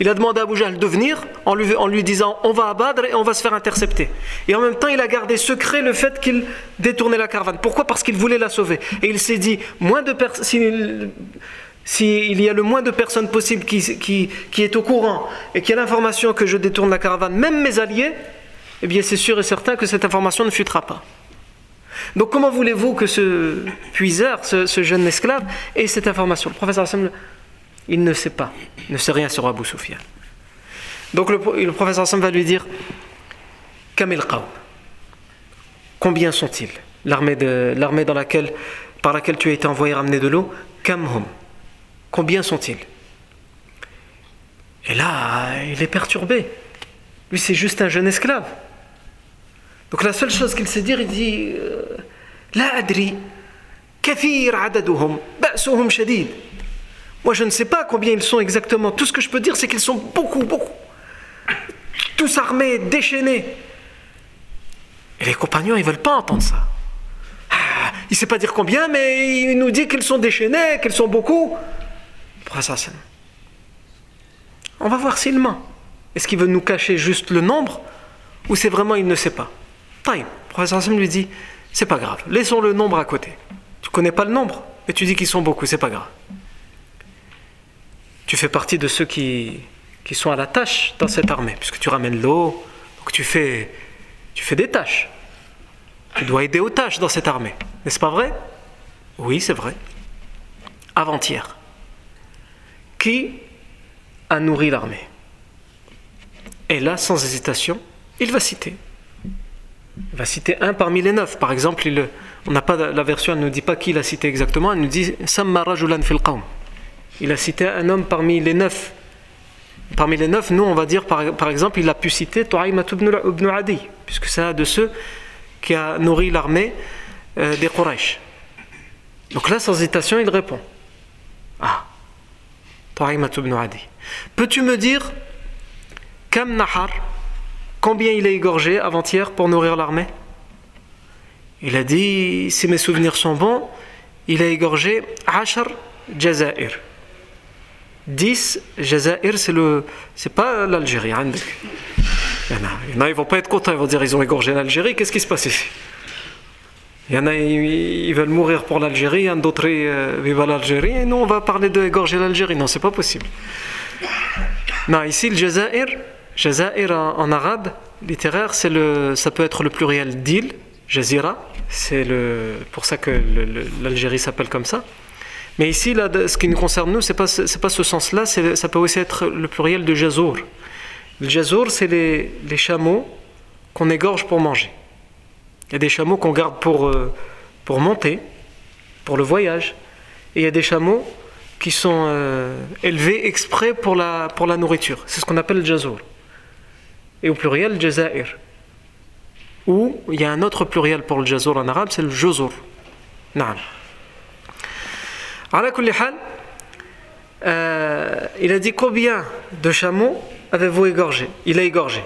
il a demandé à Abu de venir en lui, disant on va à Badr et on va se faire intercepter. Et en même temps, il a gardé secret le fait qu'il détournait la caravane. Pourquoi? Parce qu'il voulait la sauver. Et il s'est dit moins de s'il si y a le moins de personnes possible qui, est au courant et qui a l'information que je détourne la caravane, même mes alliés, eh bien c'est sûr et certain que cette information ne fuitera pas. Donc comment voulez-vous que ce puiseur, ce, jeune esclave, ait cette information? Le professeur il ne sait pas, ne sait rien sur Abu Sufyan. Donc le, professeur Hassan va lui dire Kamil Qawm, combien sont-ils? L'armée laquelle, par laquelle tu as été envoyé ramener de l'eau, Kamhum, combien sont-ils? Et là, il est perturbé. Lui, c'est juste un jeune esclave. Donc la seule chose qu'il sait dire, il dit La adri, kathir adaduhum, ba'suhum shadid. Moi, je ne sais pas combien ils sont exactement. Tout ce que je peux dire, c'est qu'ils sont beaucoup, beaucoup. Tous armés, déchaînés. Et les compagnons, ils ne veulent pas entendre ça. Ah, il ne sait pas dire combien, mais il nous dit qu'ils sont déchaînés, qu'ils sont beaucoup. On va voir s'il ment. Est-ce qu'il veut nous cacher juste le nombre ou c'est vraiment il ne sait pas? Taïm. Professeur Hassan lui dit c'est pas grave, laissons le nombre à côté. Tu connais pas le nombre, mais tu dis qu'ils sont beaucoup, c'est pas grave tu fais partie de ceux qui, qui sont à la tâche dans cette armée, puisque tu ramènes l'eau, donc tu fais, tu fais des tâches. Tu dois aider aux tâches dans cette armée. N'est-ce pas vrai? Oui, c'est vrai. Avant-hier. Qui a nourri l'armée? Et là, sans hésitation, il va citer. Il va citer un parmi les neuf. Par exemple, la version, ne nous dit pas qui l'a cité exactement, elle nous dit Samma rajulan fil il a cité un homme parmi les neuf. Parmi les neuf, nous, on va dire, par, exemple, il a pu citer Tu'aymat ibn Adi, puisque c'est un de ceux qui a nourri l'armée euh, des Quraysh. Donc là, sans hésitation, il répond Ah, Tu'aymat ibn Adi. Peux-tu me dire, Kam Nahar, combien il a égorgé avant-hier pour nourrir l'armée? Il a dit, si mes souvenirs sont bons, il a égorgé Ashar Jazair. 10, Jazair, c'est le, c'est pas l'Algérie. Il y en a, ils vont pas être contents, ils vont dire ils ont égorgé l'Algérie, qu'est-ce qui se passe ici? Il y en a, ils, veulent mourir pour l'Algérie, il y en a d'autres, euh, vivent l'Algérie, et nous on va parler d'égorger l'Algérie. Non, c'est pas possible. Non, ici le Jazair, Jazair en, arabe, littéraire, c'est le, ça peut être le pluriel d'île, Jazira, c'est le, pour ça que l'Algérie s'appelle comme ça. Mais ici, là, ce qui nous concerne, nous, ce n'est pas, pas ce sens-là, ça peut aussi être le pluriel de jazour. Le jazour, c'est les, les, chameaux qu'on égorge pour manger. Il y a des chameaux qu'on garde pour, euh, pour monter, pour le voyage. Et il y a des chameaux qui sont euh, élevés exprès pour la, pour la nourriture. C'est ce qu'on appelle le jazour. Et au pluriel, jazair. Ou il y a un autre pluriel pour le jazour en arabe, c'est le jozur. Naam. Euh, il a dit combien de chameaux avez-vous égorgé? Il a égorgé.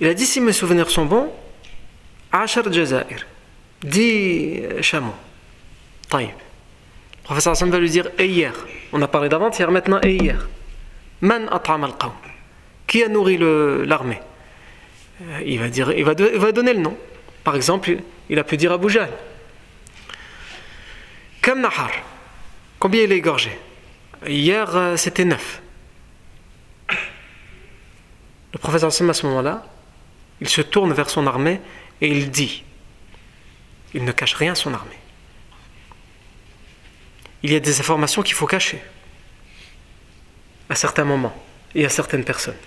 Il a dit si mes souvenirs sont bons, Ashar Jazair. 10 chameaux. Taïb. Le professeur Hassan va lui dire et hier. On a parlé d'avant-hier, maintenant et hier. Man at'am al Qui a nourri l'armée? Euh, il, va donner le nom. Par exemple, il a pu dire Abu Jahl. Kam. Combien il est égorgé? Hier, euh, c'était neuf. Le professeur Sam, à ce moment-là, il se tourne vers son armée et il dit il ne cache rien son armée. Il y a des informations qu'il faut cacher à certains moments et à certaines personnes.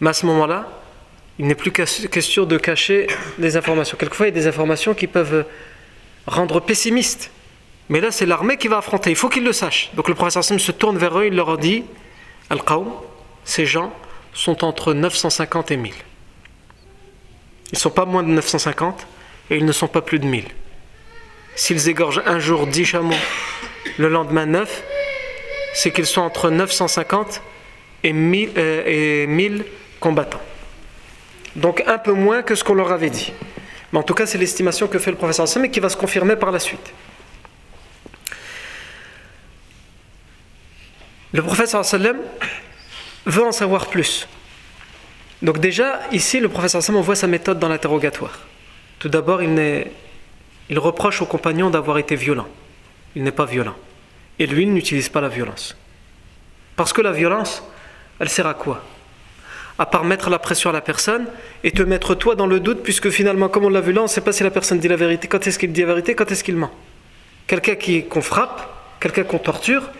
Mais à ce moment-là, il n'est plus question de cacher les informations. Quelquefois, il y a des informations qui peuvent rendre pessimiste mais là, c'est l'armée qui va affronter. Il faut qu'ils le sachent. Donc le professeur Sim se tourne vers eux, il leur dit Al-Qawm, ces gens, sont entre 950 et 1000. Ils ne sont pas moins de 950 et ils ne sont pas plus de 1000. S'ils égorgent un jour 10 chameaux, le lendemain 9, c'est qu'ils sont entre 950 et 1000, euh, et 1000 combattants. Donc un peu moins que ce qu'on leur avait dit. Mais en tout cas, c'est l'estimation que fait le professeur Sam et qui va se confirmer par la suite. Le professeur sallam veut en savoir plus. Donc déjà, ici, le professeur sallam voit sa méthode dans l'interrogatoire. Tout d'abord, il, il reproche aux compagnons d'avoir été violent. Il n'est pas violent. Et lui, il n'utilise pas la violence. Parce que la violence, elle sert à quoi? À part mettre la pression à la personne et te mettre toi dans le doute, puisque finalement, comme on l'a vu là, on ne sait pas si la personne dit la vérité, quand est-ce qu'il dit la vérité, quand est-ce qu'il ment? Quelqu'un qu'on frappe, quelqu'un qu'on torture,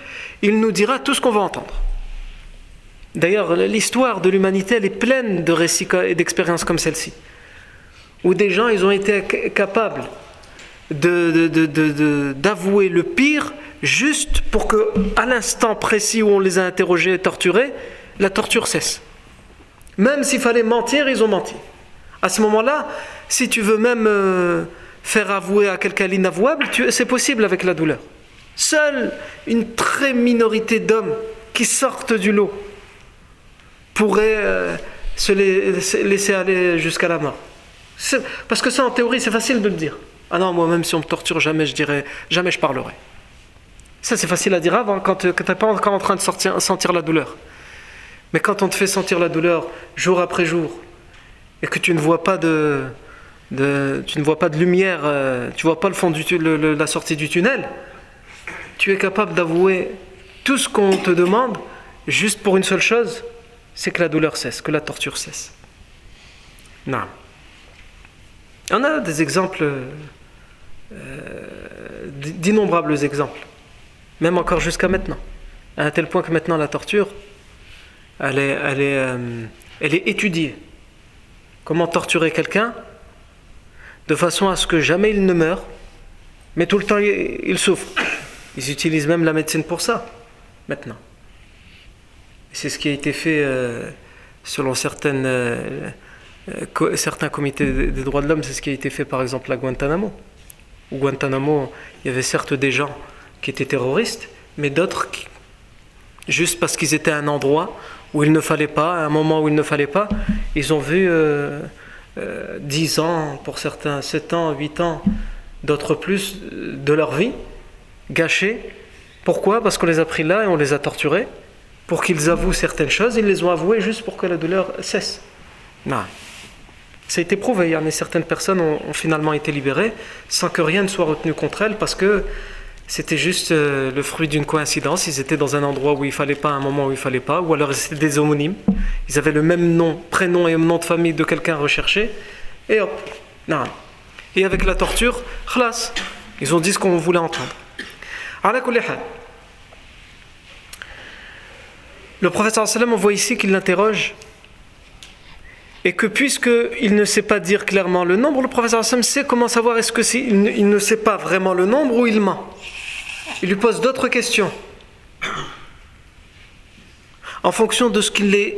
il nous dira tout ce qu'on va entendre. D'ailleurs, l'histoire de l'humanité, elle est pleine de récits et d'expériences comme celle-ci, où des gens, ils ont été capables d'avouer le pire juste pour que, à l'instant précis où on les a interrogés et torturés, la torture cesse. Même s'il fallait mentir, ils ont menti. À ce moment-là, si tu veux même euh, faire avouer à quelqu'un l'inavouable, c'est possible avec la douleur. Seule une très minorité d'hommes qui sortent du lot pourraient euh, se laisser aller jusqu'à la mort. Parce que ça, en théorie, c'est facile de le dire. Ah non, moi, même si on me torture, jamais je dirais, jamais je parlerai. Ça, c'est facile à dire avant, quand tu n'es pas encore en train de sentir la douleur. Mais quand on te fait sentir la douleur jour après jour et que tu ne vois pas de, tu ne vois pas de lumière, euh, tu vois pas le fond du la sortie du tunnel, tu es capable d'avouer tout ce qu'on te demande juste pour une seule chose, c'est que la douleur cesse, que la torture cesse. Non. On a des exemples, euh, d'innombrables exemples, même encore jusqu'à maintenant, à tel point que maintenant la torture, euh, elle est étudiée. Comment torturer quelqu'un de façon à ce que jamais il ne meure, mais tout le temps il, souffre. Ils utilisent même la médecine pour ça, maintenant. C'est ce qui a été fait euh, selon certaines, euh, certains comités des droits de l'homme, c'est ce qui a été fait par exemple à Guantanamo. Au Guantanamo, il y avait certes des gens qui étaient terroristes, mais d'autres juste parce qu'ils étaient à un endroit où il ne fallait pas, à un moment où il ne fallait pas, ils ont vu euh, 10 euh, ans, pour certains 7 ans, 8 ans, d'autres plus euh, de leur vie gâchés. Pourquoi? Parce qu'on les a pris là et on les a torturés pour qu'ils avouent certaines choses. Ils les ont avouées juste pour que la douleur cesse. Non. Ça a été prouvé. Hein, certaines personnes ont, ont, finalement été libérées sans que rien ne soit retenu contre elles parce que c'était juste euh, le fruit d'une coïncidence. Ils étaient dans un endroit où il fallait pas, un moment où il fallait pas, ou alors c'était des homonymes. Ils avaient le même nom, prénom et nom de famille de quelqu'un recherché. Et hop, non. Et avec la torture, khlas, ils ont dit ce qu'on voulait entendre. Le professeur on voit ici qu'il l'interroge. Et que puisqu'il ne sait pas dire clairement le nombre, le professeur sait comment savoir est-ce que ne sait pas vraiment le nombre ou il ment. Il lui pose d'autres questions. En fonction de ce qu'il est,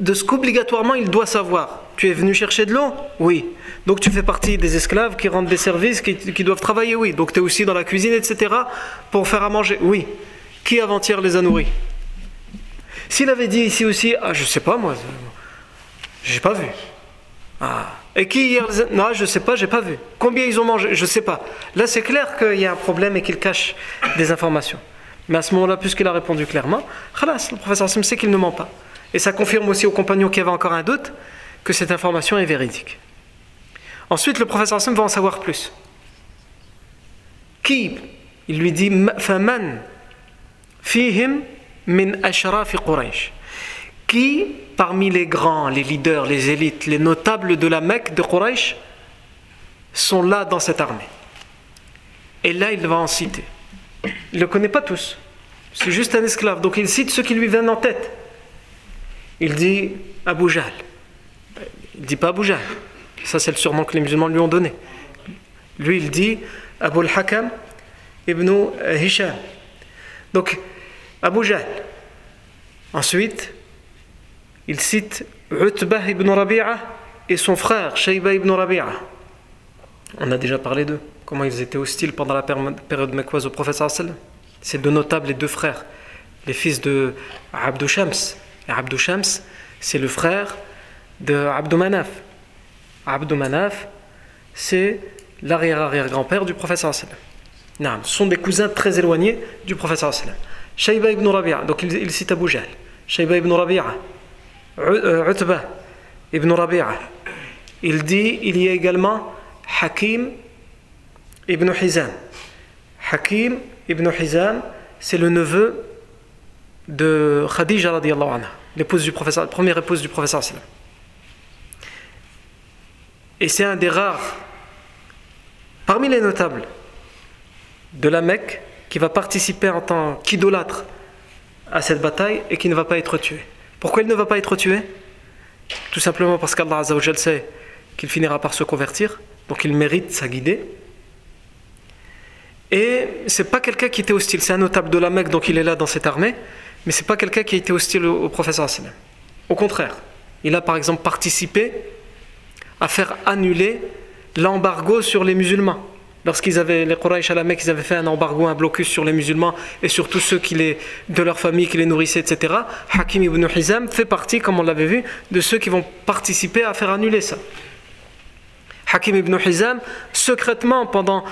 de ce qu'obligatoirement il doit savoir. Tu es venu chercher de l'eau Oui. Donc tu fais partie des esclaves qui rendent des services, qui, doivent travailler Oui. Donc tu es aussi dans la cuisine, etc. pour faire à manger Oui. Qui avant-hier les a nourris? S'il avait dit ici aussi, ah je sais pas moi, j'ai pas vu. Ah. Et qui hier Non, je sais pas, j'ai pas vu. Combien ils ont mangé? Je sais pas. Là, c'est clair qu'il y a un problème et qu'il cache des informations. Mais à ce moment-là, puisqu'il a répondu clairement, le professeur Sim sait qu'il ne ment pas. Et ça confirme aussi aux compagnons qui avaient encore un doute que cette information est véridique. Ensuite, le professeur Sim va en savoir plus. Qui Il lui dit Quraysh qui, parmi les grands, les leaders, les élites, les notables de la Mecque de Quraysh, sont là dans cette armée? Et là, il va en citer. Il ne le connaît pas tous. C'est juste un esclave. Donc il cite ceux qui lui viennent en tête. Il dit Abu Jahl. Il dit pas Abu Jahl. Ça, c'est le surnom que les musulmans lui ont donné. Lui, il dit Abu al-Hakam ibn il cite Utbah ibn Rabi'a et son frère Shayba ibn Rabi'a. On a déjà parlé d'eux, comment ils étaient hostiles pendant la période mecquoise au prophète. Ces deux notables, les deux frères, les fils de Abdou Shams. Et Abdou Shams, c'est le frère de Abdou Manaf. Abdou Manaf, c'est l'arrière-arrière-grand-père du prophète sallam. Ce sont des cousins très éloignés du prophète sallam. Shayba ibn Rabi'a, donc il, cite Abu Jahl. Shayba ibn Rabi'a, euh, Utba ibn Rabi'a. Il dit, il y a également Hakim ibn Hizam. Hakim ibn Hizam, c'est le neveu de Khadija radiallahu anha, l'épouse du professeur, la première épouse du professeur Et c'est un des rares, parmi les notables de la Mecque, qui va participer en tant qu'idolâtre à cette bataille et qui ne va pas être tué. Pourquoi il ne va pas être tué? Tout simplement parce qu'Allah sait qu'il finira par se convertir, donc il mérite sa guidée. Et c'est pas quelqu'un qui était hostile, c'est un notable de la Mecque, donc il est là dans cette armée, mais c'est pas quelqu'un qui a été hostile au, professeur professeur Au contraire, il a par exemple participé à faire annuler l'embargo sur les musulmans. Lorsqu'ils avaient, les Quraysh à la ils avaient fait un embargo, un blocus sur les musulmans et sur tous ceux qui les, de leur famille qui les nourrissaient, etc. Hakim ibn Hizam fait partie, comme on l'avait vu, de ceux qui vont participer à faire annuler ça. Hakim ibn Hizam, secrètement, pendant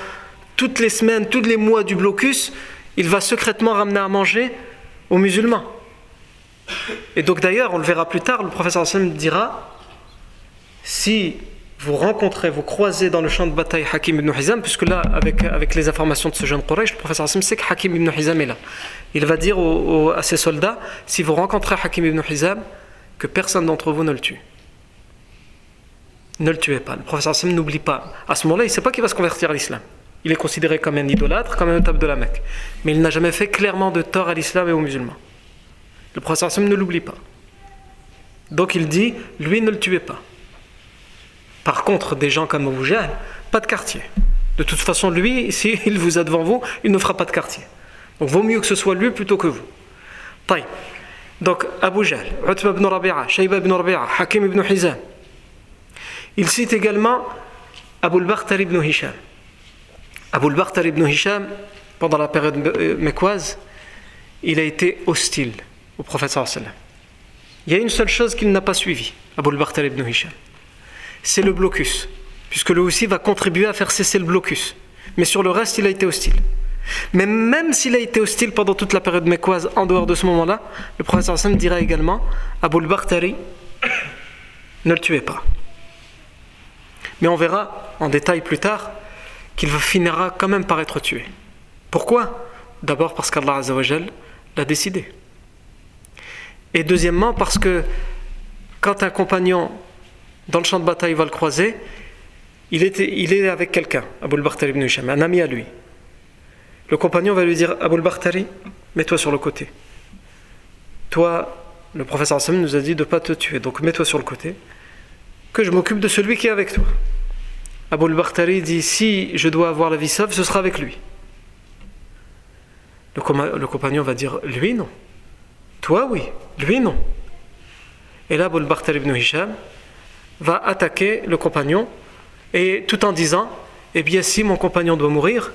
toutes les semaines, tous les mois du blocus, il va secrètement ramener à manger aux musulmans. Et donc d'ailleurs, on le verra plus tard, le professeur Hassan dira si vous rencontrez, vous croisez dans le champ de bataille Hakim ibn Hizam, puisque là, avec, avec les informations de ce jeune Quraysh, le professeur Hassan sait que Hakim ibn Hizam est là. Il va dire à ses soldats si vous rencontrez Hakim ibn Hizam, que personne d'entre vous ne le tue. Ne le tuez pas. Le professeur Hassan n'oublie pas. À ce moment-là, il ne sait pas qu'il va se convertir à l'islam. Il est considéré comme un idolâtre, comme un notable de la Mecque. Mais il n'a jamais fait clairement de tort à l'islam et aux musulmans. Le Hassan ne l'oublie pas. Donc il dit, lui ne le tuez pas. Par contre, des gens comme Abu Jahl, pas de quartier. De toute façon, lui, s'il vous a devant vous, il ne fera pas de quartier. Donc vaut mieux que ce soit lui plutôt que vous. Donc Abu Jahl, Utba ibn Rabi'a, Shayba ibn Rabi'a, Hakim ibn Hizam. Il cite également Abu al ibn Hisham. Abu al ibn Hisham, pendant la période mécoise, il a été hostile au prophète sallallahu Il y a une seule chose qu'il n'a pas suivie, Abu al ibn Hisham. C'est le blocus, puisque le aussi va contribuer à faire cesser le blocus. Mais sur le reste, il a été hostile. Mais même s'il a été hostile pendant toute la période mécoise, en dehors de ce moment-là, le professeur Hassan dira également Abu al ne le tuez pas. Mais on verra en détail plus tard qu'il finira quand même par être tué. Pourquoi? D'abord parce qu'Allah l'a décidé. Et deuxièmement parce que quand un compagnon dans le champ de bataille va le croiser, il, il est avec quelqu'un, Abul Bakhtari ibn Hisham, un ami à lui. Le compagnon va lui dire Abul Bakhtari, mets-toi sur le côté. Toi, le professeur Hassan nous a dit de ne pas te tuer, donc mets-toi sur le côté, que je m'occupe de celui qui est avec toi. Abul Bakhtari dit Si je dois avoir la vie sauve, ce sera avec lui. Le, compagnon va dire Lui non. Toi oui, lui non. Et là, Abul Bakhtari ibn Hisham va attaquer le compagnon et tout en disant Eh bien, si mon compagnon doit mourir,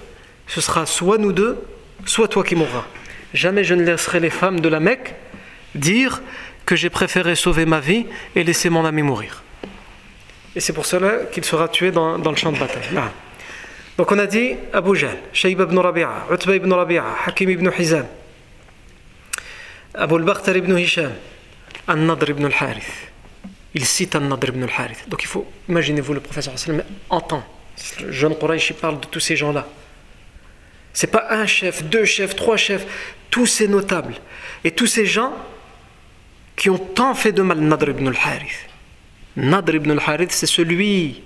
ce sera soit nous deux, soit toi qui mourras. Jamais je ne laisserai les femmes de la Mecque dire que j'ai préféré sauver ma vie et laisser mon ami mourir. Et c'est pour cela qu'il sera tué dans, dans, le champ de bataille. Ah. Donc on a dit Abu Jahl, Shayb ibn Rabi'a, Utba ibn Rabi'a, Hakim ibn Hizam, Abu al-Bakhtar ibn Hisham, An-Nadr ibn al-Harith. Il cite An-Nadr ibn al-Harith. Donc il faut, imaginez-vous, le professeur entend. Le jeune Quraysh parle de tous ces gens-là. C'est pas un chef, deux chefs, trois chefs, tous ces notables. Et tous ces gens qui ont tant fait de mal Nadr ibn al-Harith. Nadr ibn al-Harith, c'est celui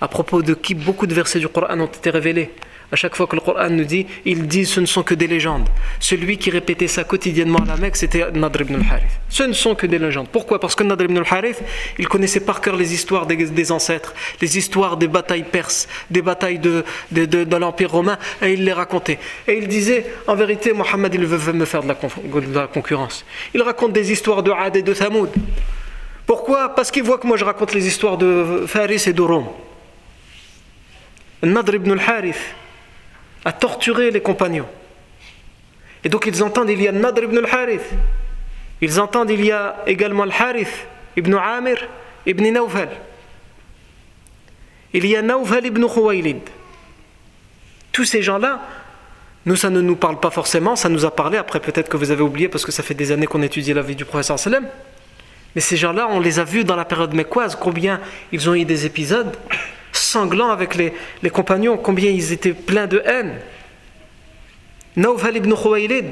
à propos de qui beaucoup de versets du Coran ont été révélés. À chaque fois que le Coran nous dit, ils disent ce ne sont que des légendes. Celui qui répétait ça quotidiennement à la Mecque, c'était Nadr ibn al-Harith. Ce ne sont que des légendes. Pourquoi? Parce que Nadr ibn al-Harith, il connaissait par cœur les histoires des, ancêtres, les histoires des batailles perses, des batailles de, de, l'Empire romain, et il les racontait. Et il disait, en vérité, Mohammed, il veut me faire de la, de la concurrence. Il raconte des histoires de Had et de Thamoud. Pourquoi? Parce qu'il voit que moi je raconte les histoires de Faris et de. Nadr ibn al-Harith a torturé les compagnons. Et donc ils entendent il y a Nadr ibn al-Harith. Ils entendent il y a également al-Harith ibn Amir ibn Nawfal. Il y a Nawfal ibn Khuwaylid. Tous ces gens-là, nous, ça ne nous parle pas forcément, ça nous a parlé, après peut-être que vous avez oublié parce que ça fait des années qu'on étudie la vie du professeur sallam. Mais ces gens-là, on les a vus dans la période mécoise, combien ils ont eu des épisodes sanglants avec les, compagnons, combien ils étaient pleins de haine. Nawfal ibn Khuwaylid,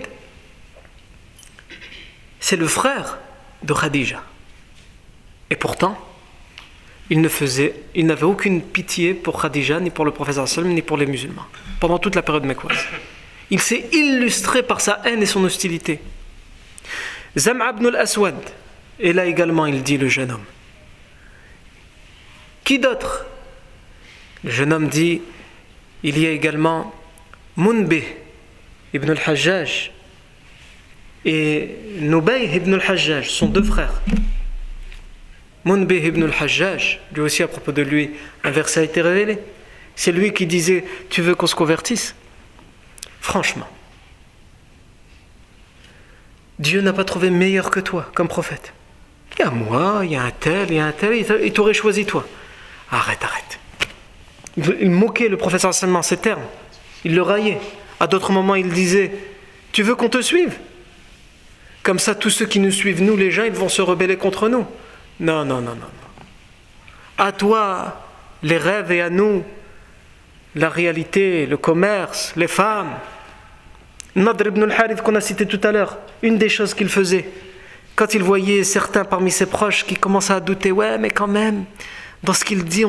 c'est le frère de Khadija. Et pourtant, il ne faisait, il n'avait aucune pitié pour Khadija, ni pour le professeur sallam, ni pour les musulmans, pendant toute la période mécoise. Il s'est illustré par sa haine et son hostilité. Zam'a ibn al-Aswad, et là également il dit le jeune homme. Qui d'autre? Le jeune homme dit il y a également Munbe ibn al-Hajjaj et Nubay ibn al-Hajjaj, sont deux frères. Munbih ibn al-Hajjaj, lui aussi à propos de lui, un verset a été révélé. C'est lui qui disait Tu veux qu'on se convertisse? Franchement, Dieu n'a pas trouvé meilleur que toi comme prophète. Il y a moi, il y a un tel, il y a un tel, il t'aurait choisi toi. Arrête, arrête. Il moquait le professeur seulement ces termes. Il le raillait. À d'autres moments, il disait Tu veux qu'on te suive? Comme ça, tous ceux qui nous suivent, nous les gens, ils vont se rebeller contre nous. Non, non, non, non. À toi les rêves et à nous la réalité, le commerce, les femmes. Nadr ibn al-Harith qu'on a cité tout à l'heure, une des choses qu'il faisait, quand il voyait certains parmi ses proches qui commençaient à douter, ouais, mais quand même, dans ce qu'il dit,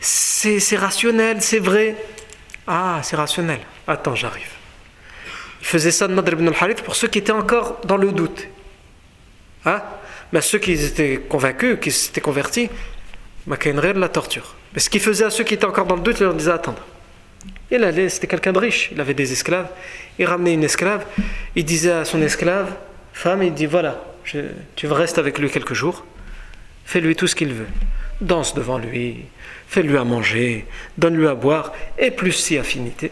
c'est rationnel, c'est vrai. Ah, c'est rationnel. Attends, j'arrive. Il faisait ça de Nadr ibn al-Harith pour ceux qui étaient encore dans le doute. Hein? Mais ceux qui étaient convaincus, qui s'étaient convertis, la torture. Mais ce qu'il faisait à ceux qui étaient encore dans le doute, il leur disait attendre. Il allait, c'était quelqu'un de riche, il avait des esclaves. Il ramenait une esclave, il disait à son esclave, femme, il dit voilà, tu restes avec lui quelques jours, fais-lui tout ce qu'il veut. Danse devant lui, fais-lui à manger, donne-lui à boire, et plus si affinité.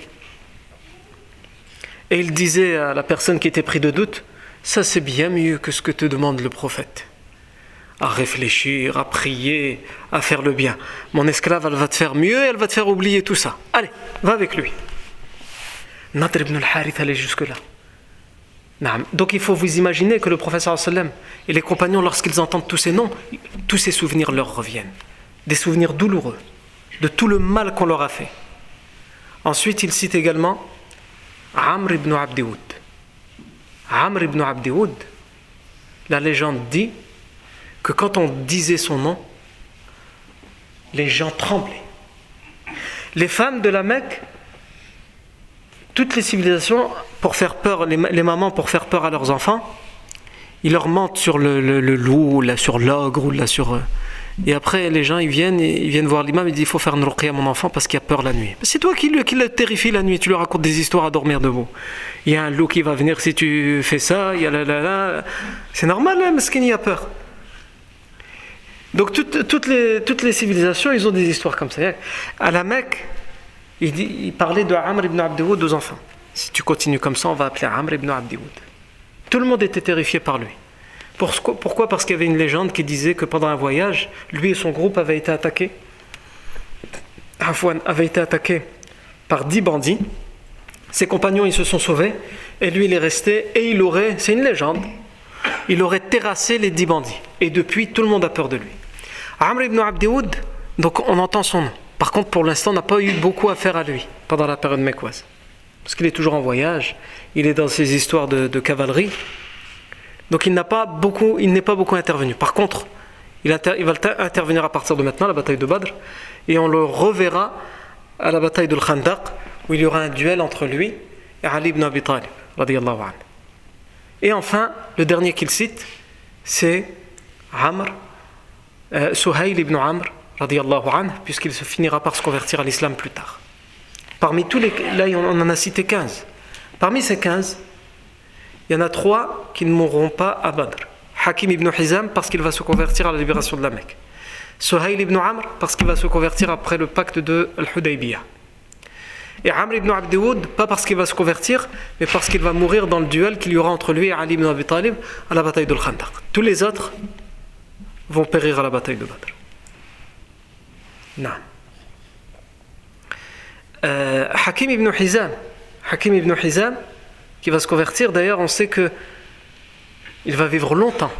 Et il disait à la personne qui était pris de doute, ça c'est bien mieux que ce que te demande le prophète à réfléchir, à prier, à faire le bien. Mon esclave, elle va te faire mieux, elle va te faire oublier tout ça. Allez, va avec lui. Nadr ibn al-Harith allait jusque-là. Donc il faut vous imaginer que le professeur et les compagnons, lorsqu'ils entendent tous ces noms, tous ces souvenirs leur reviennent. Des souvenirs douloureux de tout le mal qu'on leur a fait. Ensuite, il cite également Amr ibn Abdioud. Amr ibn la légende dit que quand on disait son nom, les gens tremblaient. Les femmes de la Mecque, toutes les civilisations, pour faire peur, les, mamans pour faire peur à leurs enfants, ils leur mentent sur le, loup, là, sur l'ogre, ou là, sur. Euh, et après, les gens, ils viennent, ils viennent voir l'imam, ils disent il faut faire une ruqya à mon enfant parce qu'il a peur la nuit. C'est toi qui, le, qui le terrifie la nuit, tu lui racontes des histoires à dormir debout. Il y a un loup qui va venir si tu fais ça, il y a la, la, C'est normal, hein, parce qu'il y a peur. Donc toutes, les, toutes les civilisations, ils ont des histoires comme ça. À la Mecque, il, parlait de Amr ibn Abdioud aux enfants. Si tu continues comme ça, on va appeler Amr ibn Abdioud. Tout le monde était terrifié par lui. Pourquoi? Parce qu'il y avait une légende qui disait que pendant un voyage, lui et son groupe avaient été attaqués. Afwan avait été attaqué par dix bandits. Ses compagnons, ils se sont sauvés. Et lui, il est resté. Et il aurait, c'est une légende, il aurait terrassé les dix bandits. Et depuis, tout le monde a peur de lui. Amr ibn Abdioud, donc on entend son nom. Par contre, pour l'instant, on n'a pas eu beaucoup à faire à lui pendant la période mécoise. Parce qu'il est toujours en voyage, il est dans ses histoires de, cavalerie. Donc il n'a pas n'est pas beaucoup intervenu. Par contre, il, il, va intervenir à partir de maintenant, la bataille de Badr, et on le reverra à la bataille de Khandaq, où il y aura un duel entre lui et Ali ibn Abi Talib, Et enfin, le dernier qu'il cite, c'est Amr euh, Suhail ibn Amr, puisqu'il se finira par se convertir à l'islam plus tard. Parmi tous les. Là, on en a cité 15. Parmi ces 15, il y en a trois qui ne mourront pas à Badr Hakim ibn Hizam parce qu'il va se convertir à la libération de la Mecque. Suhail ibn Amr parce qu'il va se convertir après le pacte de Al-Hudaybiyah. Et Amr ibn Abdewoud, pas parce qu'il va se convertir, mais parce qu'il va mourir dans le duel qu'il y aura entre lui et Ali ibn Abi Talib à la bataille de Khandaq. Tous les autres vont périr à la bataille de Badr. Non. Euh, Hakim ibn Hizam, Hakim ibn Hizam, qui va se convertir, d'ailleurs, on sait que il va vivre longtemps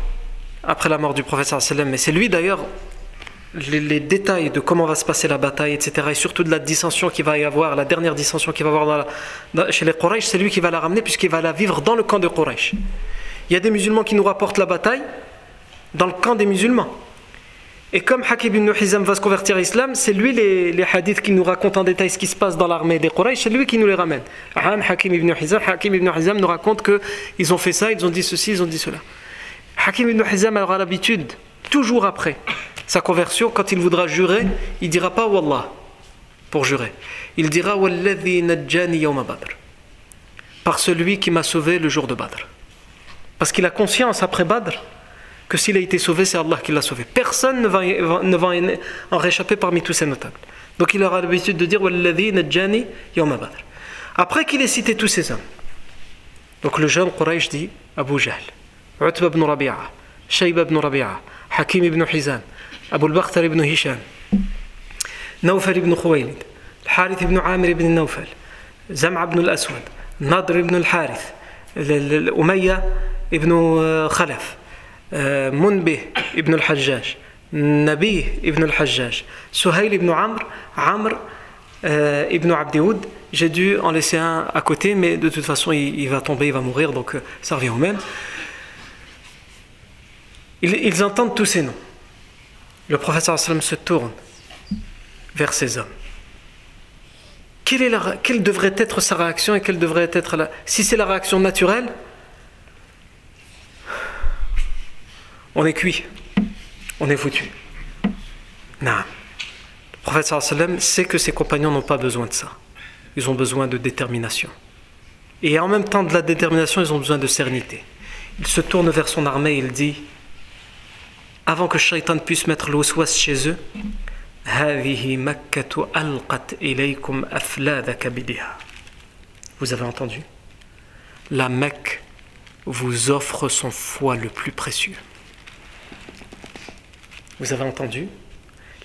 après la mort du prophète mais c'est lui d'ailleurs les, détails de comment va se passer la bataille, etc., et surtout de la dissension qu'il va y avoir, la dernière dissension qu'il va y avoir chez les Quraysh, c'est lui qui va la ramener puisqu'il va la vivre dans le camp de Quraysh. Il y a des musulmans qui nous rapportent la bataille dans le camp des musulmans. Et comme Hakim ibn Hizam va se convertir à l'islam, c'est lui les, hadiths qui nous racontent en détail ce qui se passe dans l'armée des Quraysh, c'est lui qui nous les ramène. Hakim ibn Hizam, Hakim ibn Hizam nous raconte qu'ils ont fait ça, ils ont dit ceci, ils ont dit cela. Hakim ibn Hizam aura l'habitude, toujours après sa conversion, quand il voudra jurer, il dira pas Wallah pour jurer. Il dira Walladhi najjani yawma Badr. Par celui qui m'a sauvé le jour de Badr. Parce qu'il a conscience après Badr que s'il a été sauvé, c'est Allah qui l'a sauvé. Personne ne va, en réchapper parmi tous ces notables. Donc il aura l'habitude de dire Après qu'il ait cité tous ces hommes, donc le jeune Quraysh dit Abu Jahl, Utba ibn Rabi'a, Shayba ibn Rabi'a, Hakim ibn Hizam, Abu al-Bakhtar ibn Hisham, Nawfal ibn Khuwaylid, Harith ibn Amir ibn Nawfal, Zam'a ibn al-Aswad, Nadr ibn al-Harith, Umayya ibn Khalaf. منبه ابن الحجاج نبيه ابن الحجاج Suhail ibn Amr, Amr euh, ibn Abdioud. J'ai dû en laisser un à côté, mais de toute façon, il, il va tomber, il va mourir, donc euh, ça revient au même. Ils, ils entendent tous ces noms. Le professeur se tourne vers ces hommes. Quelle, est la, quelle devrait être sa réaction et quelle devrait être la. Si c'est la réaction naturelle, on est cuit, on est foutu. Non. Le prophète sallam sait que ses compagnons n'ont pas besoin de ça. Ils ont besoin de détermination. Et en même temps de la détermination, ils ont besoin de sérénité. Il se tourne vers son armée et il dit Avant que Shaitan puisse mettre l'oswas chez eux, vous avez entendu? La Mecque vous offre son foie le plus précieux. Vous avez entendu?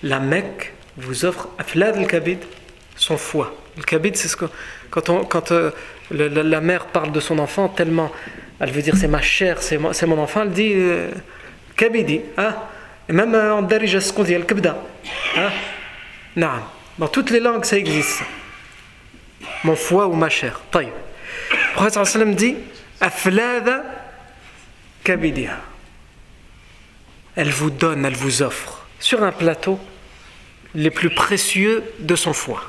La Mecque vous offre Aflad al-Kabid, son foie. Le Kabid, c'est ce que. Quand, on, quand euh, la, mère parle de son enfant, tellement. Elle veut dire c'est ma chair, c'est mon enfant, elle dit euh, Kabidi. Hein? Et même euh, en Darija, ce qu'on dit, Al-Kabda. Hein? Dans toutes les langues, ça existe. Mon foie ou ma chair. Le prophète dit Aflada Kabidiha elle vous donne, elle vous offre sur un plateau les plus précieux de son foie.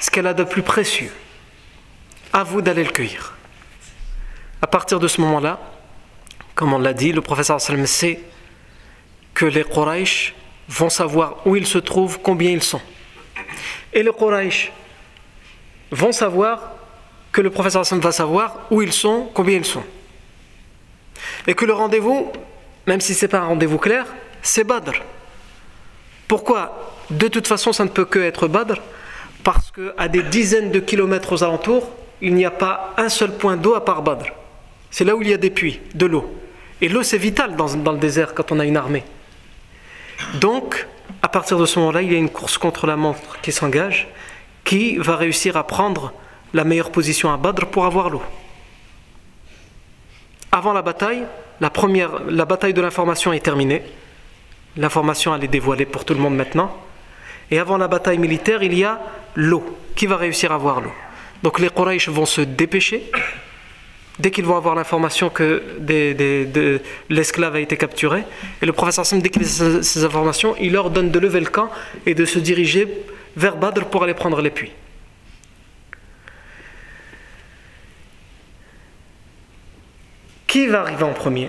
Ce qu'elle a de plus précieux. À vous d'aller le cueillir. À partir de ce moment-là, comme on l'a dit, le professeur sallam sait que les Quraysh vont savoir où ils se trouvent, combien ils sont. Et les Quraysh vont savoir que le professeur sallam va savoir où ils sont, combien ils sont. Et que le rendez-vous même si ce n'est pas un rendez-vous clair, c'est Badr. Pourquoi De toute façon, ça ne peut que être Badr, parce qu'à des dizaines de kilomètres aux alentours, il n'y a pas un seul point d'eau à part Badr. C'est là où il y a des puits, de l'eau. Et l'eau, c'est vital dans, dans, le désert quand on a une armée. Donc, à partir de ce moment-là, il y a une course contre la montre qui s'engage, qui va réussir à prendre la meilleure position à Badr pour avoir l'eau. Avant la bataille, la, première, la bataille de l'information est terminée. L'information, elle est dévoilée pour tout le monde maintenant. Et avant la bataille militaire, il y a l'eau. Qui va réussir à avoir l'eau? Donc les Quraysh vont se dépêcher. Dès qu'ils vont avoir l'information que l'esclave a été capturé, et le professeur Sam, dès qu'il a ces informations, il leur donne de lever le camp et de se diriger vers Badr pour aller prendre les puits. Qui va arriver en premier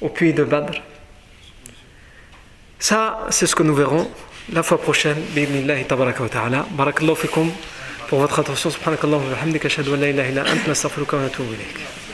au puits de Badr? Ça, c'est ce que nous verrons la fois prochaine. Bismillah tabaraka wa ta'ala. Barakallahu fikum pour votre attention. Subhanakallahu wa bihamdika ashhadu an la ilaha illa anta nastaghfiruka wa natubu ilayk.